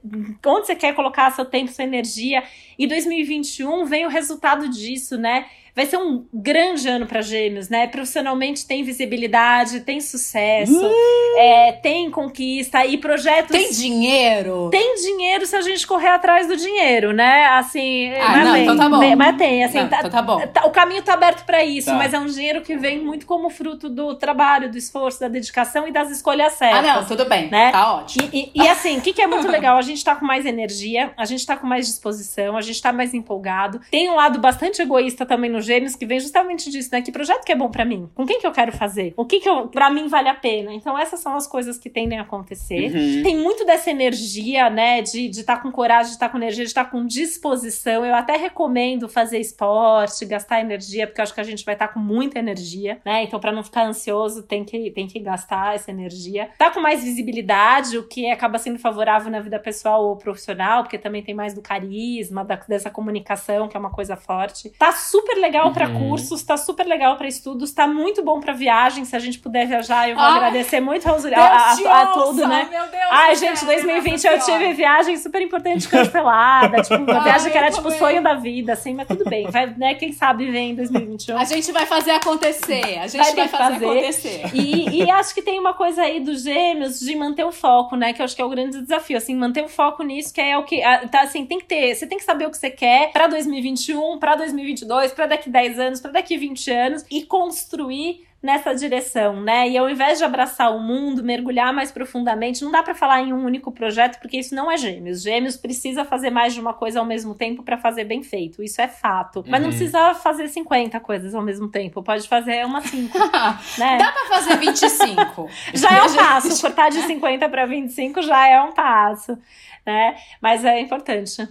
onde você quer colocar seu tempo, sua energia? E 2021 vem o resultado disso, né? Vai ser um grande ano para Gêmeos, né? Profissionalmente tem visibilidade, tem sucesso, uh! é, tem conquista e projetos. Tem dinheiro? Tem dinheiro se a gente correr atrás do dinheiro, né? Assim. Ah, não, tem, então tá bom. Mas tem, assim. Não, tá, então tá bom. Tá, o caminho tá aberto para isso, tá. mas é um dinheiro que vem muito como fruto do trabalho, do esforço, da dedicação e das escolhas certas. Ah, não, tudo bem. Né? Tá ótimo. E, e, e assim, o que, que é muito legal? A gente tá com mais energia, a gente tá com mais disposição, a gente tá mais empolgado. Tem um lado bastante egoísta também no Gêmeos, que vem justamente disso, né? Que projeto que é bom para mim? Com quem que eu quero fazer? O que que eu, pra mim vale a pena? Então essas são as coisas que tendem a acontecer. Uhum. Tem muito dessa energia, né? De estar tá com coragem, de estar tá com energia, de estar tá com disposição. Eu até recomendo fazer esporte, gastar energia, porque eu acho que a gente vai estar tá com muita energia, né? Então para não ficar ansioso, tem que, tem que gastar essa energia. Tá com mais visibilidade, o que acaba sendo favorável na vida pessoal ou profissional, porque também tem mais do carisma, da, dessa comunicação, que é uma coisa forte. Tá super legal uhum. para cursos, tá super legal para estudos, tá muito bom para viagem. Se a gente puder viajar, eu vou Ai, agradecer muito a, a, a, a tudo, né? Meu Deus Ai, gente, 2020 eu tive viagem super importante cancelada. tipo, uma Ai, viagem que era tipo o sonho da vida, assim, mas tudo bem. Vai, né? Quem sabe vem em 2021. A gente vai fazer acontecer. A gente vai, vai fazer, fazer, acontecer. E, e acho que tem uma coisa aí dos gêmeos de manter o foco, né? Que eu acho que é o grande desafio, assim, manter o foco nisso, que é o que. Tá, assim, tem que ter. Você tem que saber o que você quer pra 2021, pra 2022, pra daqui 10 anos, pra daqui 20 anos e construir nessa direção, né? E ao invés de abraçar o mundo, mergulhar mais profundamente, não dá para falar em um único projeto, porque isso não é Gêmeos. Gêmeos precisa fazer mais de uma coisa ao mesmo tempo para fazer bem feito. Isso é fato. Mas não uhum. precisa fazer 50 coisas ao mesmo tempo. Pode fazer uma 5, né? Dá para fazer 25. já é um passo. Cortar de 50 para 25 já é um passo, né? Mas é importante.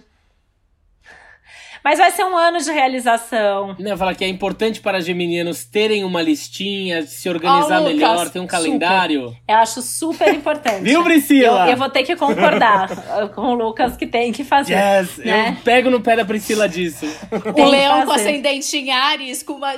Mas vai ser um ano de realização. Não, falar que é importante para geminianos terem uma listinha, se organizar Ó, Lucas, melhor, ter um super. calendário. Eu acho super importante. Viu, Priscila? Eu, eu vou ter que concordar com o Lucas que tem que fazer. Yes, né? eu pego no pé da Priscila disso. O leão com ascendente em Ares, com uma,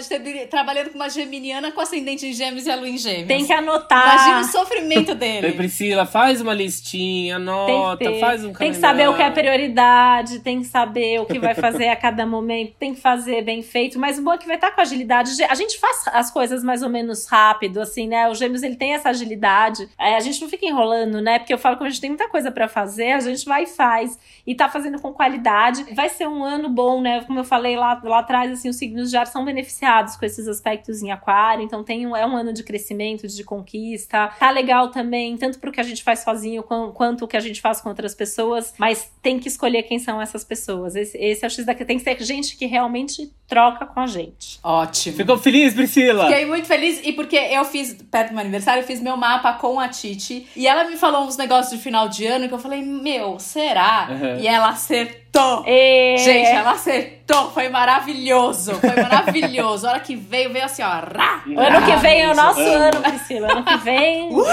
trabalhando com uma geminiana com ascendente em gêmeos e a lua em gêmeos. Tem que anotar. Imagina o sofrimento Ei, dele. Priscila, faz uma listinha, anota, faz um tem que saber o que é calendário. prioridade, tem que saber o que vai fazer a cada momento, tem que fazer bem feito, mas o bom é que vai estar com agilidade. A gente faz as coisas mais ou menos rápido, assim, né? O Gêmeos ele tem essa agilidade. É, a gente não fica enrolando, né? Porque eu falo que a gente tem muita coisa pra fazer, a gente vai e faz. E tá fazendo com qualidade. Vai ser um ano bom, né? Como eu falei lá, lá atrás, assim, os signos de ar são beneficiados com esses aspectos em aquário. Então tem um, é um ano de crescimento, de conquista. Tá legal também, tanto pro que a gente faz sozinho, quan- quanto o que a gente faz com outras pessoas. Mas tem que escolher quem são essas pessoas. Esse, esse é o X daqui. Tem que ser gente que realmente troca com a gente. Ótimo. Ficou feliz, Priscila? Fiquei muito feliz e porque eu fiz, perto do meu aniversário, eu fiz meu mapa com a Titi. E ela me falou uns negócios de final de ano que eu falei, meu, será? Uhum. E ela acertou. E... Gente, ela acertou. Foi maravilhoso. Foi maravilhoso. A hora que veio, veio assim, ó. Rá, Ano que vem é o nosso ano, Priscila. Ano que vem.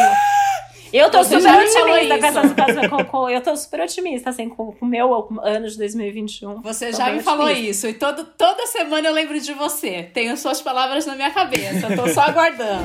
Eu tô Você super falou otimista com essas coisas. Com, com- eu tô super otimista, assim, com o meu ano de 2021. Você Tô já me falou otimista. isso. E todo, toda semana eu lembro de você. Tenho suas palavras na minha cabeça. Tô só aguardando.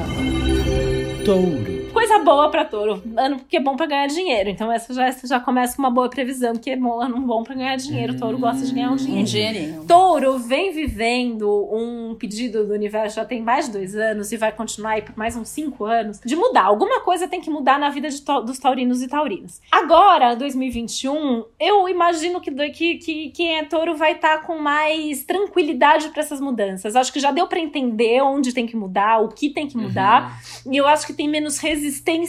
Touro. Coisa boa pra touro. Ano que é bom pra ganhar dinheiro. Então essa já, essa já começa com uma boa previsão, porque é bom, ano bom pra ganhar dinheiro. Touro gosta de ganhar um dinheiro. Um dinheirinho. Touro vem vivendo um pedido do universo já tem mais de dois anos e vai continuar aí por mais uns cinco anos de mudar. Alguma coisa tem que mudar na vida to- dos taurinos e taurinas. Agora, 2021, eu imagino que, que, que quem é touro vai estar com mais tranquilidade para essas mudanças. Acho que já deu para entender onde tem que mudar, o que tem que mudar. E eu acho que tem menos resistência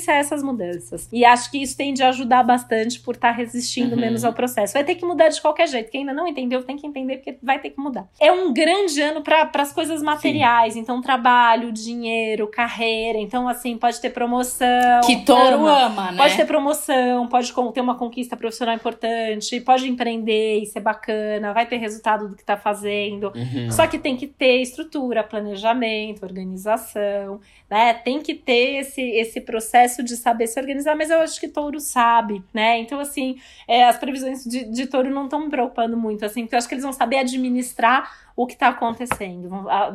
a essas mudanças. E acho que isso tem de ajudar bastante por estar resistindo Uhum. menos ao processo. Vai ter que mudar de qualquer jeito. Quem ainda não entendeu, tem que entender, porque vai ter que mudar. É um grande ano para as coisas materiais. Então, trabalho, dinheiro, carreira. Então, assim, pode ter promoção. Que touro ama. ama, né? Pode ter promoção, pode ter uma conquista profissional importante, pode empreender e ser bacana, vai ter resultado do que tá fazendo. Uhum. Só que tem que ter estrutura, planejamento, organização, né? Tem que ter esse, esse processo de saber se organizar, mas eu acho que touro sabe, né? Então, assim, é, as previsões de, de touro não estão me preocupando muito, assim, porque eu acho que eles vão saber administrar o que está acontecendo,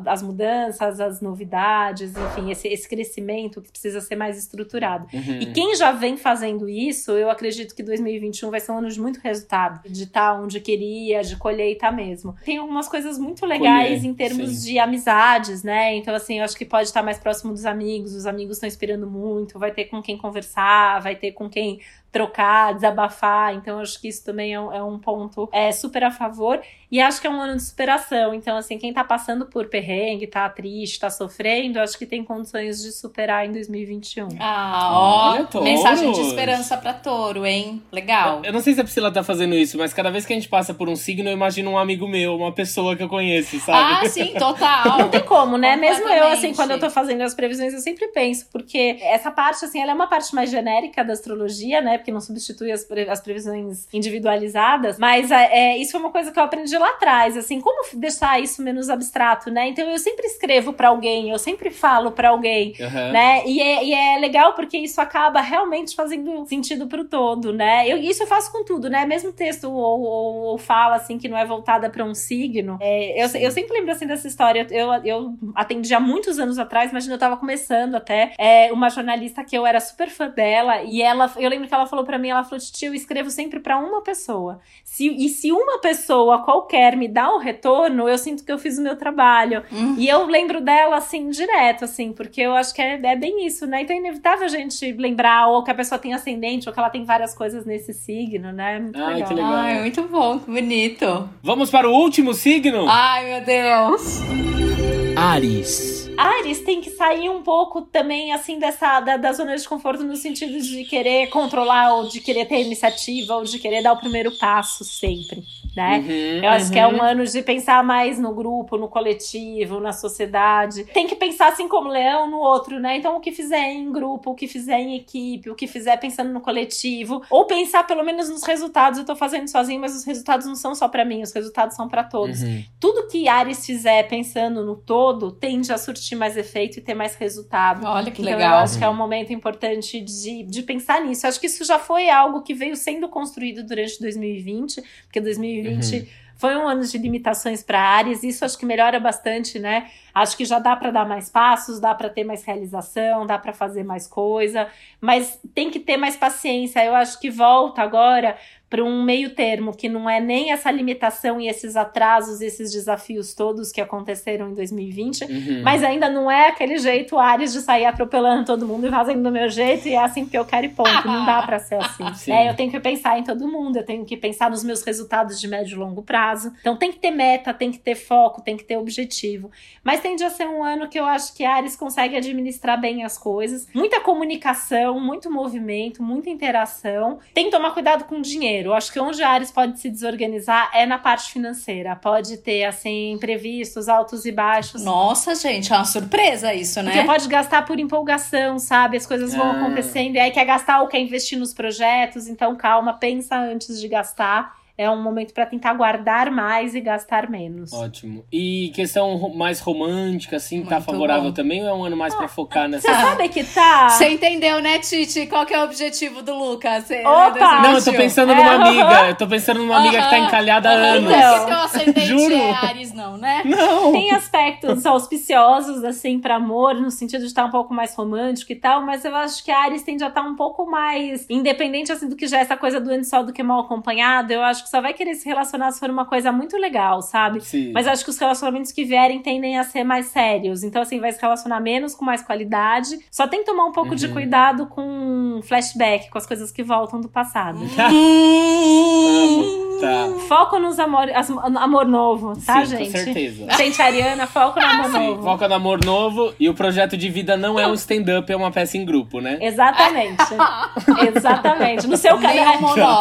as mudanças, as novidades, enfim, esse, esse crescimento que precisa ser mais estruturado. Uhum. E quem já vem fazendo isso, eu acredito que 2021 vai ser um ano de muito resultado, de estar onde queria, de colheita mesmo. Tem algumas coisas muito legais Colher, em termos sim. de amizades, né? Então, assim, eu acho que pode estar mais próximo dos amigos, os amigos estão inspirando muito, vai ter com quem conversar, vai ter com quem trocar, desabafar. Então, eu acho que isso também é um, é um ponto é, super a favor. E acho que é um ano de superação. Então, assim, quem tá passando por perrengue, tá triste, tá sofrendo, acho que tem condições de superar em 2021. Ah, Olha, ó. touros. Mensagem de esperança pra touro, hein? Legal. Eu não sei se a Priscila tá fazendo isso, mas cada vez que a gente passa por um signo, eu imagino um amigo meu, uma pessoa que eu conheço, sabe? Ah, sim, total. Não tem como, né? Mesmo eu, assim, quando eu tô fazendo as previsões, eu sempre penso, porque essa parte, assim, ela é uma parte mais genérica da astrologia, né? Porque não substitui as, pre- as previsões individualizadas, mas é, é, isso foi uma coisa que eu aprendi lá atrás, assim, como deixar isso menos abstrato, né? Então eu sempre escrevo pra alguém, eu sempre falo pra alguém, Aham. né? E é, e é legal porque isso acaba realmente fazendo sentido pro todo, né? Eu, isso eu faço com tudo, né? Mesmo texto ou, ou, ou fala, assim, que não é voltada pra um signo. É, eu, eu sempre lembro, assim, dessa história. Eu, eu atendi há muitos anos atrás, imagina, eu tava começando até, é, uma jornalista que eu era super fã dela, e ela, eu lembro que ela falou pra mim, ela falou, tio, eu escrevo sempre pra uma pessoa. Se, e se uma pessoa qualquer me dá um retorno, eu sinto que eu fiz o meu trabalho. Hum. E eu lembro dela, assim, direto, assim, porque eu acho que é, é bem isso, né? Então é inevitável a gente lembrar, ou que a pessoa tem ascendente, ou que ela tem várias coisas nesse signo, né? Muito Ai, legal. que legal. Ai, muito bom, que bonito. Vamos para o último signo? Ai, meu Deus. Ares. Ares tem que sair um pouco também, assim, dessa da, da zona de conforto no sentido de querer controlar, ou de querer ter iniciativa, ou de querer dar o primeiro passo sempre né? Uhum, eu acho uhum. que é um uhum. ano de pensar mais no grupo, no coletivo, na sociedade. Tem que pensar assim como leão no outro, né? Então, o que fizer em grupo, o que fizer em equipe, o que fizer pensando no coletivo, ou pensar pelo menos nos resultados. Eu tô fazendo sozinho, mas os resultados não são só para mim, os resultados são para todos. Uhum. Tudo que Ares fizer pensando no todo tende a surtir mais efeito e ter mais resultado. Olha que então, legal. Eu acho que é um momento importante de, de pensar nisso. Eu acho que isso já foi algo que veio sendo construído durante 2020, porque 2020 2020 uhum. foi um ano de limitações para áreas, isso acho que melhora bastante, né? Acho que já dá para dar mais passos, dá para ter mais realização, dá para fazer mais coisa, mas tem que ter mais paciência. Eu acho que volta agora para um meio termo, que não é nem essa limitação e esses atrasos, esses desafios todos que aconteceram em 2020, uhum. mas ainda não é aquele jeito Ares de sair atropelando todo mundo e fazendo do meu jeito e é assim que eu quero e ponto. Não dá para ser assim. É, eu tenho que pensar em todo mundo, eu tenho que pensar nos meus resultados de médio e longo prazo. Então tem que ter meta, tem que ter foco, tem que ter objetivo. Mas tende a ser um ano que eu acho que Ares consegue administrar bem as coisas. Muita comunicação, muito movimento, muita interação. Tem que tomar cuidado com o dinheiro financeiro. Eu acho que onde a Ares pode se desorganizar é na parte financeira. Pode ter, assim, imprevistos, altos e baixos. Nossa, gente, é uma surpresa isso, né? Porque pode gastar por empolgação, sabe? As coisas vão ah. acontecendo e aí quer gastar ou quer investir nos projetos. Então, calma, pensa antes de gastar é um momento para tentar guardar mais e gastar menos. Ótimo. E questão mais romântica, assim, tá Muito tá favorável bom. também ou é um ano mais ah, para focar nessa? Você sabe que tá. Você entendeu, né, Titi? Qual que é o objetivo do Lucas? Opa! Não, eu tô pensando numa é, amiga. Eu tô pensando numa amiga uh -huh. que tá encalhada há anos. Não, que teu ascendente Juro. é Ares, não, né? Não. Tem aspectos auspiciosos, assim, para amor, no sentido de estar um pouco mais romântico e tal, mas eu acho que a Ares tende a estar um pouco mais independente, assim, do que já é essa coisa do ano sol do que mal acompanhado. Eu acho que só vai querer se relacionar se for uma coisa muito legal, sabe? Sim. Mas acho que os relacionamentos que vierem tendem a ser mais sérios. Então, assim, vai se relacionar menos com mais qualidade. Só tem que tomar um pouco uhum. de cuidado com flashback, com as coisas que voltam do passado. Tá. Foco nos amor, amor novo, tá, Sim, gente? Com certeza. Gente, Ariana, foco no amor Sim, novo. Foca no amor novo e o projeto de vida não é um stand-up, é uma peça em grupo, né? Exatamente. Exatamente. No seu, ca...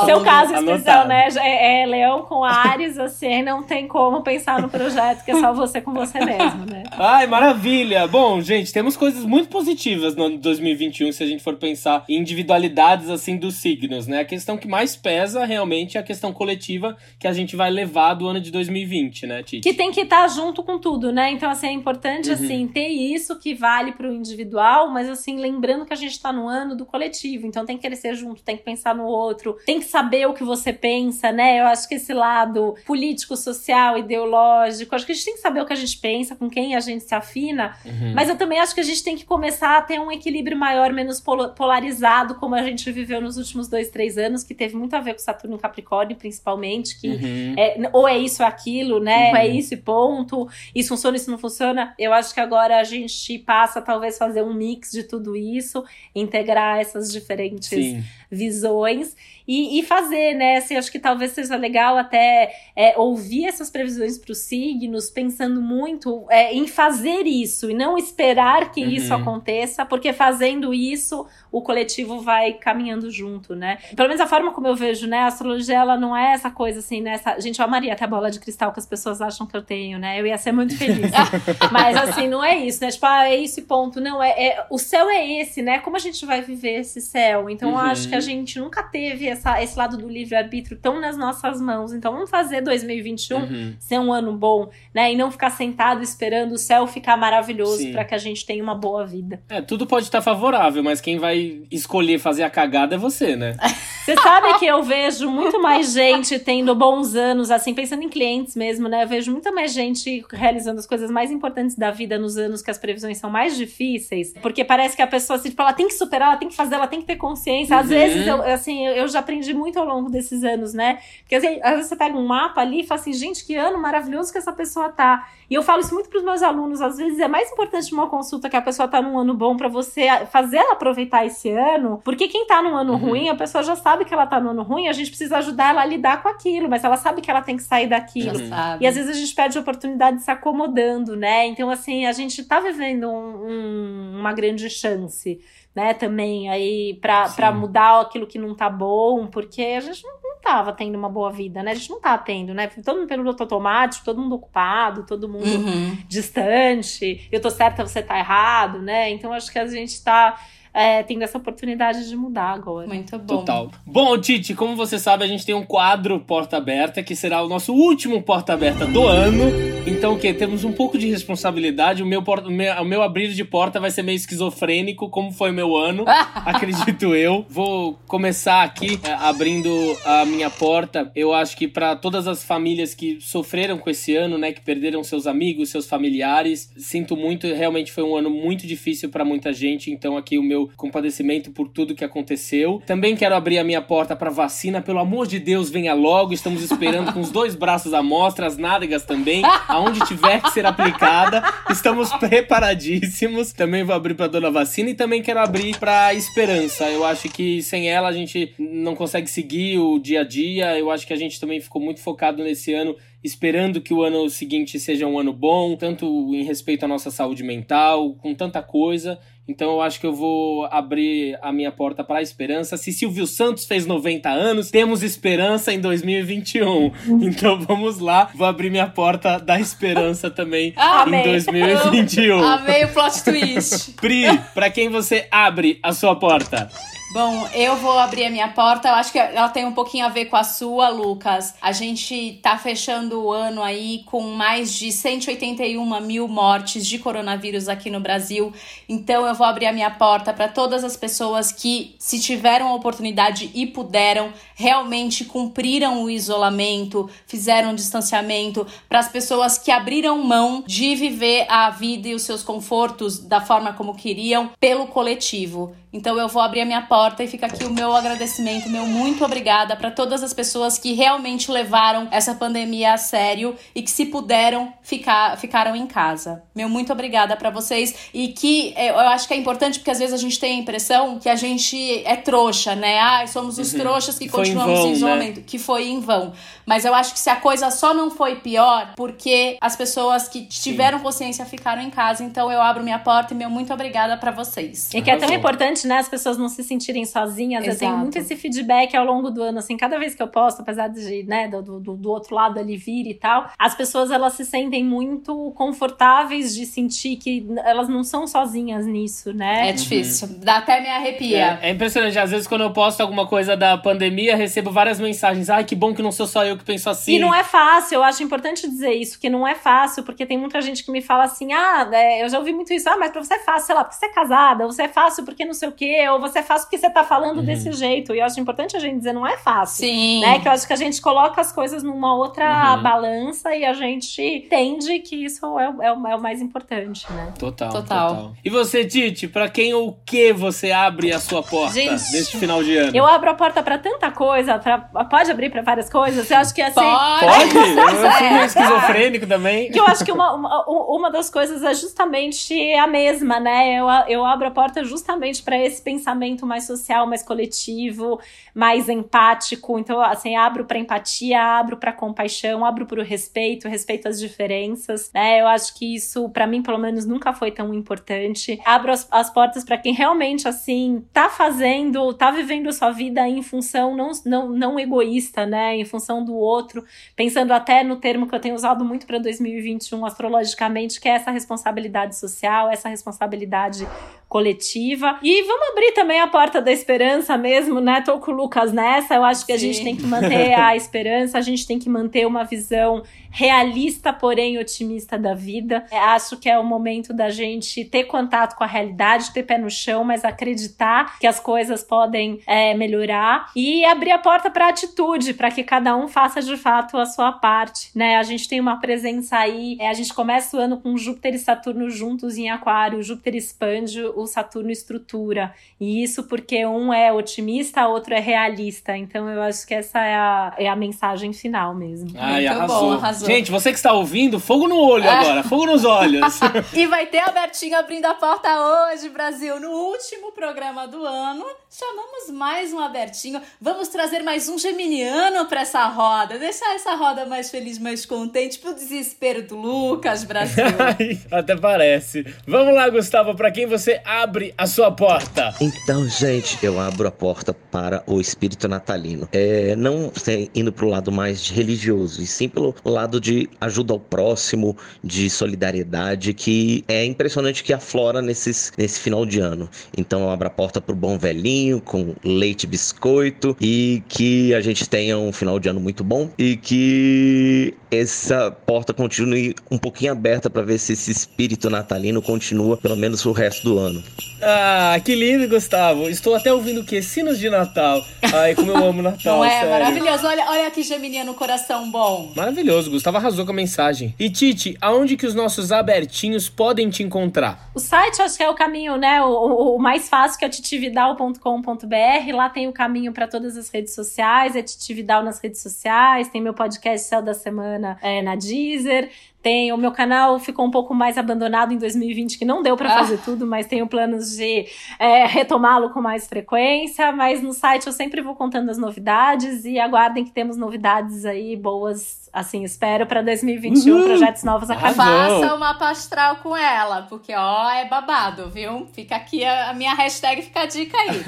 seu caso especial, né? É, é, Leão com Ares, assim, não tem como pensar no projeto que é só você com você mesmo, né? Ai, maravilha! Bom, gente, temos coisas muito positivas no ano de 2021 se a gente for pensar em individualidades, assim, dos signos, né? A questão que mais pesa realmente é a questão coletiva que a gente vai levar do ano de 2020, né, Titi? Que tem que estar tá junto com tudo, né? Então, assim, é importante, uhum. assim, ter isso que vale para o individual, mas, assim, lembrando que a gente está no ano do coletivo, então tem que crescer junto, tem que pensar no outro, tem que saber o que você pensa, né? Eu acho que esse lado político, social, ideológico, acho que a gente tem que saber o que a gente pensa, com quem a gente se afina, uhum. mas eu também acho que a gente tem que começar a ter um equilíbrio maior, menos polarizado, como a gente viveu nos últimos dois, três anos, que teve muito a ver com Saturno em Capricórnio, principalmente que uhum. é, ou é isso ou é aquilo, né? Uhum. É isso e ponto. Isso funciona, isso não funciona. Eu acho que agora a gente passa talvez fazer um mix de tudo isso, integrar essas diferentes Sim. Visões e, e, fazer, né? Assim, acho que talvez seja legal até é, ouvir essas previsões para os signos, pensando muito é, em fazer isso e não esperar que uhum. isso aconteça, porque fazendo isso o coletivo vai caminhando junto, né? Pelo menos a forma como eu vejo, né? A astrologia ela não é essa coisa assim, né? Essa... Gente, eu amaria até a bola de cristal que as pessoas acham que eu tenho, né? Eu ia ser muito feliz. Mas assim, não é isso, né? Tipo, ah, é isso e ponto. Não, é, é, o céu é esse, né? Como a gente vai viver esse céu? Então, uhum. eu acho que a gente nunca teve essa, esse lado do livre-arbítrio tão nas nossas mãos. Então, vamos fazer 2021 uhum. ser um ano bom, né? E não ficar sentado esperando o céu ficar maravilhoso para que a gente tenha uma boa vida. É, tudo pode estar favorável, mas quem vai escolher fazer a cagada é você, né? Você sabe que eu vejo muito mais gente tendo bons anos, assim, pensando em clientes mesmo, né? Eu vejo muita mais gente realizando as coisas mais importantes da vida nos anos que as previsões são mais difíceis, porque parece que a pessoa, assim, tipo, ela tem que superar, ela tem que fazer, ela tem que ter consciência. Às uhum. vezes, eu, assim, eu já aprendi muito ao longo desses anos, né? Porque assim, às vezes você pega um mapa ali e fala assim, gente, que ano maravilhoso que essa pessoa tá. E eu falo isso muito para os meus alunos, às vezes é mais importante uma consulta que a pessoa tá num ano bom para você fazer ela aproveitar esse ano, porque quem tá num ano uhum. ruim, a pessoa já sabe que ela tá no ano ruim, a gente precisa ajudar ela a lidar com aquilo, mas ela sabe que ela tem que sair daquilo. E às vezes a gente perde a oportunidade de se acomodando, né? Então, assim, a gente tá vivendo um, um, uma grande chance né, também aí para mudar aquilo que não tá bom, porque a gente não, não tava tendo uma boa vida, né? A gente não tá tendo, né? Todo mundo pelo piloto automático, todo mundo ocupado, todo mundo uhum. distante. Eu tô certa, você tá errado, né? Então acho que a gente tá é, tendo essa oportunidade de mudar agora. Muito bom. Total. Bom, Titi, como você sabe, a gente tem um quadro Porta Aberta, que será o nosso último Porta Aberta do ano. Então, o que? Temos um pouco de responsabilidade. O meu, porta, o meu, o meu abrir de porta vai ser meio esquizofrênico, como foi o meu ano, acredito eu. Vou começar aqui é, abrindo a minha porta. Eu acho que para todas as famílias que sofreram com esse ano, né, que perderam seus amigos, seus familiares, sinto muito. Realmente foi um ano muito difícil para muita gente. Então, aqui o meu meu compadecimento por tudo que aconteceu. Também quero abrir a minha porta para vacina. Pelo amor de Deus, venha logo. Estamos esperando com os dois braços à mostra, as nádegas também, aonde tiver que ser aplicada. Estamos preparadíssimos. Também vou abrir para dona vacina e também quero abrir para esperança. Eu acho que sem ela a gente não consegue seguir o dia a dia. Eu acho que a gente também ficou muito focado nesse ano esperando que o ano seguinte seja um ano bom, tanto em respeito à nossa saúde mental, com tanta coisa. Então eu acho que eu vou abrir a minha porta para a esperança. Se Silvio Santos fez 90 anos, temos esperança em 2021. Então vamos lá, vou abrir minha porta da esperança também em 2021. Amei o plot twist. Pri, para quem você abre a sua porta? Bom, eu vou abrir a minha porta. Eu acho que ela tem um pouquinho a ver com a sua, Lucas. A gente tá fechando o ano aí com mais de 181 mil mortes de coronavírus aqui no Brasil. Então eu vou abrir a minha porta para todas as pessoas que, se tiveram a oportunidade e puderam, realmente cumpriram o isolamento, fizeram o distanciamento, para as pessoas que abriram mão de viver a vida e os seus confortos da forma como queriam pelo coletivo. Então eu vou abrir a minha porta e fica aqui o meu agradecimento, meu muito obrigada para todas as pessoas que realmente levaram essa pandemia a sério e que se puderam ficar ficaram em casa. Meu muito obrigada para vocês e que é, eu acho que é importante porque às vezes a gente tem a impressão que a gente é trouxa, né? Ah, somos os uhum. trouxas que, que continuamos em, vão, em isolamento, né? que foi em vão. Mas eu acho que se a coisa só não foi pior porque as pessoas que tiveram Sim. consciência ficaram em casa, então eu abro minha porta e meu muito obrigada para vocês. E que é tão importante importante, né, as pessoas não se sentirem sozinhas. Exato. Eu tenho muito esse feedback ao longo do ano, assim, cada vez que eu posto, apesar de, né, do, do, do outro lado ali vir e tal, as pessoas elas se sentem muito confortáveis de sentir que elas não são sozinhas nisso, né? É difícil, uhum. dá até me arrepia. É, é, impressionante, às vezes quando eu posto alguma coisa da pandemia, recebo várias mensagens, ai, que bom que não sou só eu que penso assim. E não é fácil, eu acho importante dizer isso, que não é fácil, porque tem muita gente que me fala assim, ah, é, eu já ouvi muito isso, ah, mas pra você é fácil, sei lá, porque você é casada, ou você é fácil porque não sei o quê, ou você é fácil porque você tá falando uhum. desse jeito. E eu acho importante a gente dizer, não é fácil. Sim. Né? Que eu acho que a gente coloca as coisas numa outra uhum. balança e a gente entende que isso é, é, o, é o mais importante, né? Total, total. total. E você, Titi, pra quem ou que você abre a sua porta gente, neste final de ano? Eu abro a porta pra tanta coisa, pra, pode abrir pra várias coisas. Eu acho que assim. Pode! pode? eu fui meio esquizofrênico também. Que eu acho que uma, uma, uma das coisas é justamente a mesma, né? Eu, eu abro a porta justamente para esse pensamento pensamento mais social, mais coletivo, mais empático. Então, assim, abro para empatia, abro para compaixão, abro para o respeito, respeito às diferenças, né? Eu acho que isso, para mim, pelo menos, nunca foi tão importante. Abro as, as portas para quem realmente, assim, tá fazendo, tá vivendo a sua vida em função não, não, não egoísta, né? Em função do outro, pensando até no termo que eu tenho usado muito para 2021 astrologicamente, que é essa responsabilidade social, essa responsabilidade coletiva. E vamos abrir também a porta da esperança mesmo, né? Tô com o Lucas nessa. Eu acho que a gente tem que manter a esperança, a gente tem que manter uma visão realista, porém otimista da vida. É, acho que é o momento da gente ter contato com a realidade, ter pé no chão, mas acreditar que as coisas podem é, melhorar e abrir a porta para atitude, para que cada um faça de fato a sua parte, né? A gente tem uma presença aí, é, a gente começa o ano com Júpiter e Saturno juntos em Aquário, Júpiter expande, o Saturno estrutura. E isso porque um é otimista, outro é realista. Então eu acho que essa é a, é a mensagem final mesmo. Ai, arrasou. Bom, arrasou. Gente, você que está ouvindo, fogo no olho é. agora, fogo nos olhos. e vai ter a Bertinho abrindo a porta hoje, Brasil, no último programa do ano. Chamamos mais um Abertinho. Vamos trazer mais um geminiano para essa roda. Deixar essa roda mais feliz, mais contente, pro desespero do Lucas, Brasil. Até parece. Vamos lá, Gustavo, para quem você abre a sua porta? Então, gente, eu abro a porta para o espírito natalino. É, não indo pro lado mais religioso, e sim pelo lado de ajuda ao próximo, de solidariedade, que é impressionante que aflora nesses, nesse final de ano. Então, eu abro a porta pro bom velhinho, com leite biscoito, e que a gente tenha um final de ano muito bom e que essa porta continue um pouquinho aberta para ver se esse espírito natalino continua pelo menos o resto do ano. Ah, que lindo, Gustavo. Estou até ouvindo o quê? Sinos de Natal. Ai, como eu amo Natal. Não é? Sério. Maravilhoso. Olha, olha aqui, Gemininha, no coração bom. Maravilhoso. Gustavo arrasou com a mensagem. E Titi, aonde que os nossos abertinhos podem te encontrar? O site acho que é o caminho, né? O, o, o mais fácil que é titividal.com.br. Lá tem o caminho para todas as redes sociais. É Titividal nas redes sociais. Tem meu podcast Céu da Semana é, na Deezer. Tem o meu canal ficou um pouco mais abandonado em 2020, que não deu para ah. fazer tudo, mas tenho planos de é, retomá-lo com mais frequência. Mas no site eu sempre vou contando as novidades e aguardem que temos novidades aí boas assim, espero para 2021 uhum. projetos novos a Faça uma pastral com ela, porque ó, é babado, viu? Fica aqui a, a minha hashtag, fica a dica aí.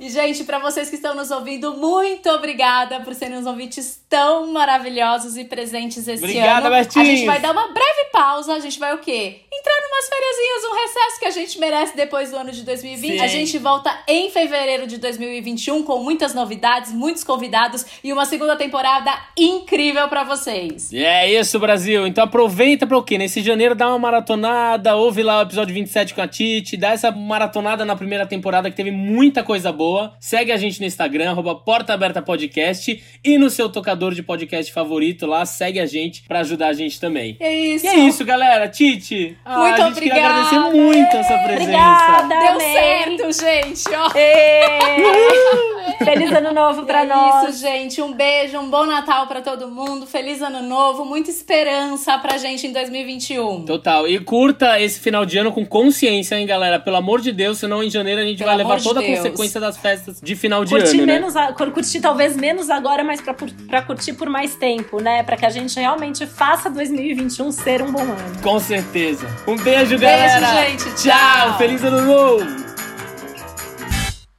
e gente, para vocês que estão nos ouvindo, muito obrigada por serem os ouvintes tão maravilhosos e presentes esse Obrigada, ano. Bertinho. A gente vai dar uma breve pausa, a gente vai o quê? Entrar numas férias, um recesso que a gente merece depois do ano de 2020. Sim. A gente volta em fevereiro de 2021 com muitas novidades, muitos convidados e uma segunda temporada incrível para vocês. E é isso, Brasil. Então aproveita para o quê? Nesse janeiro dá uma maratonada, ouve lá o episódio 27 com a Titi, dá essa maratonada na primeira temporada que teve muita coisa boa. Segue a gente no Instagram, arroba Porta Aberta Podcast e no seu tocador de podcast favorito lá, segue a gente para ajudar a gente também. É isso. E é isso, galera. Titi, ah, muito a gente obrigada. agradecer muito essa presença. Obrigada, Deu certo, gente. Ó. Feliz ano novo para é nós. Isso, gente. Um beijo, um bom Natal para todo mundo feliz ano novo, muita esperança pra gente em 2021. Total. E curta esse final de ano com consciência, hein, galera? Pelo amor de Deus, senão em janeiro a gente Pelo vai levar toda de a consequência das festas de final de curtir ano. Né? Menos né? a, curtir talvez menos agora, mas pra, pra curtir por mais tempo, né? Pra que a gente realmente faça 2021 ser um bom ano. Com certeza. Um beijo, galera. Beijo, gente. Tchau. Tchau. Feliz ano novo.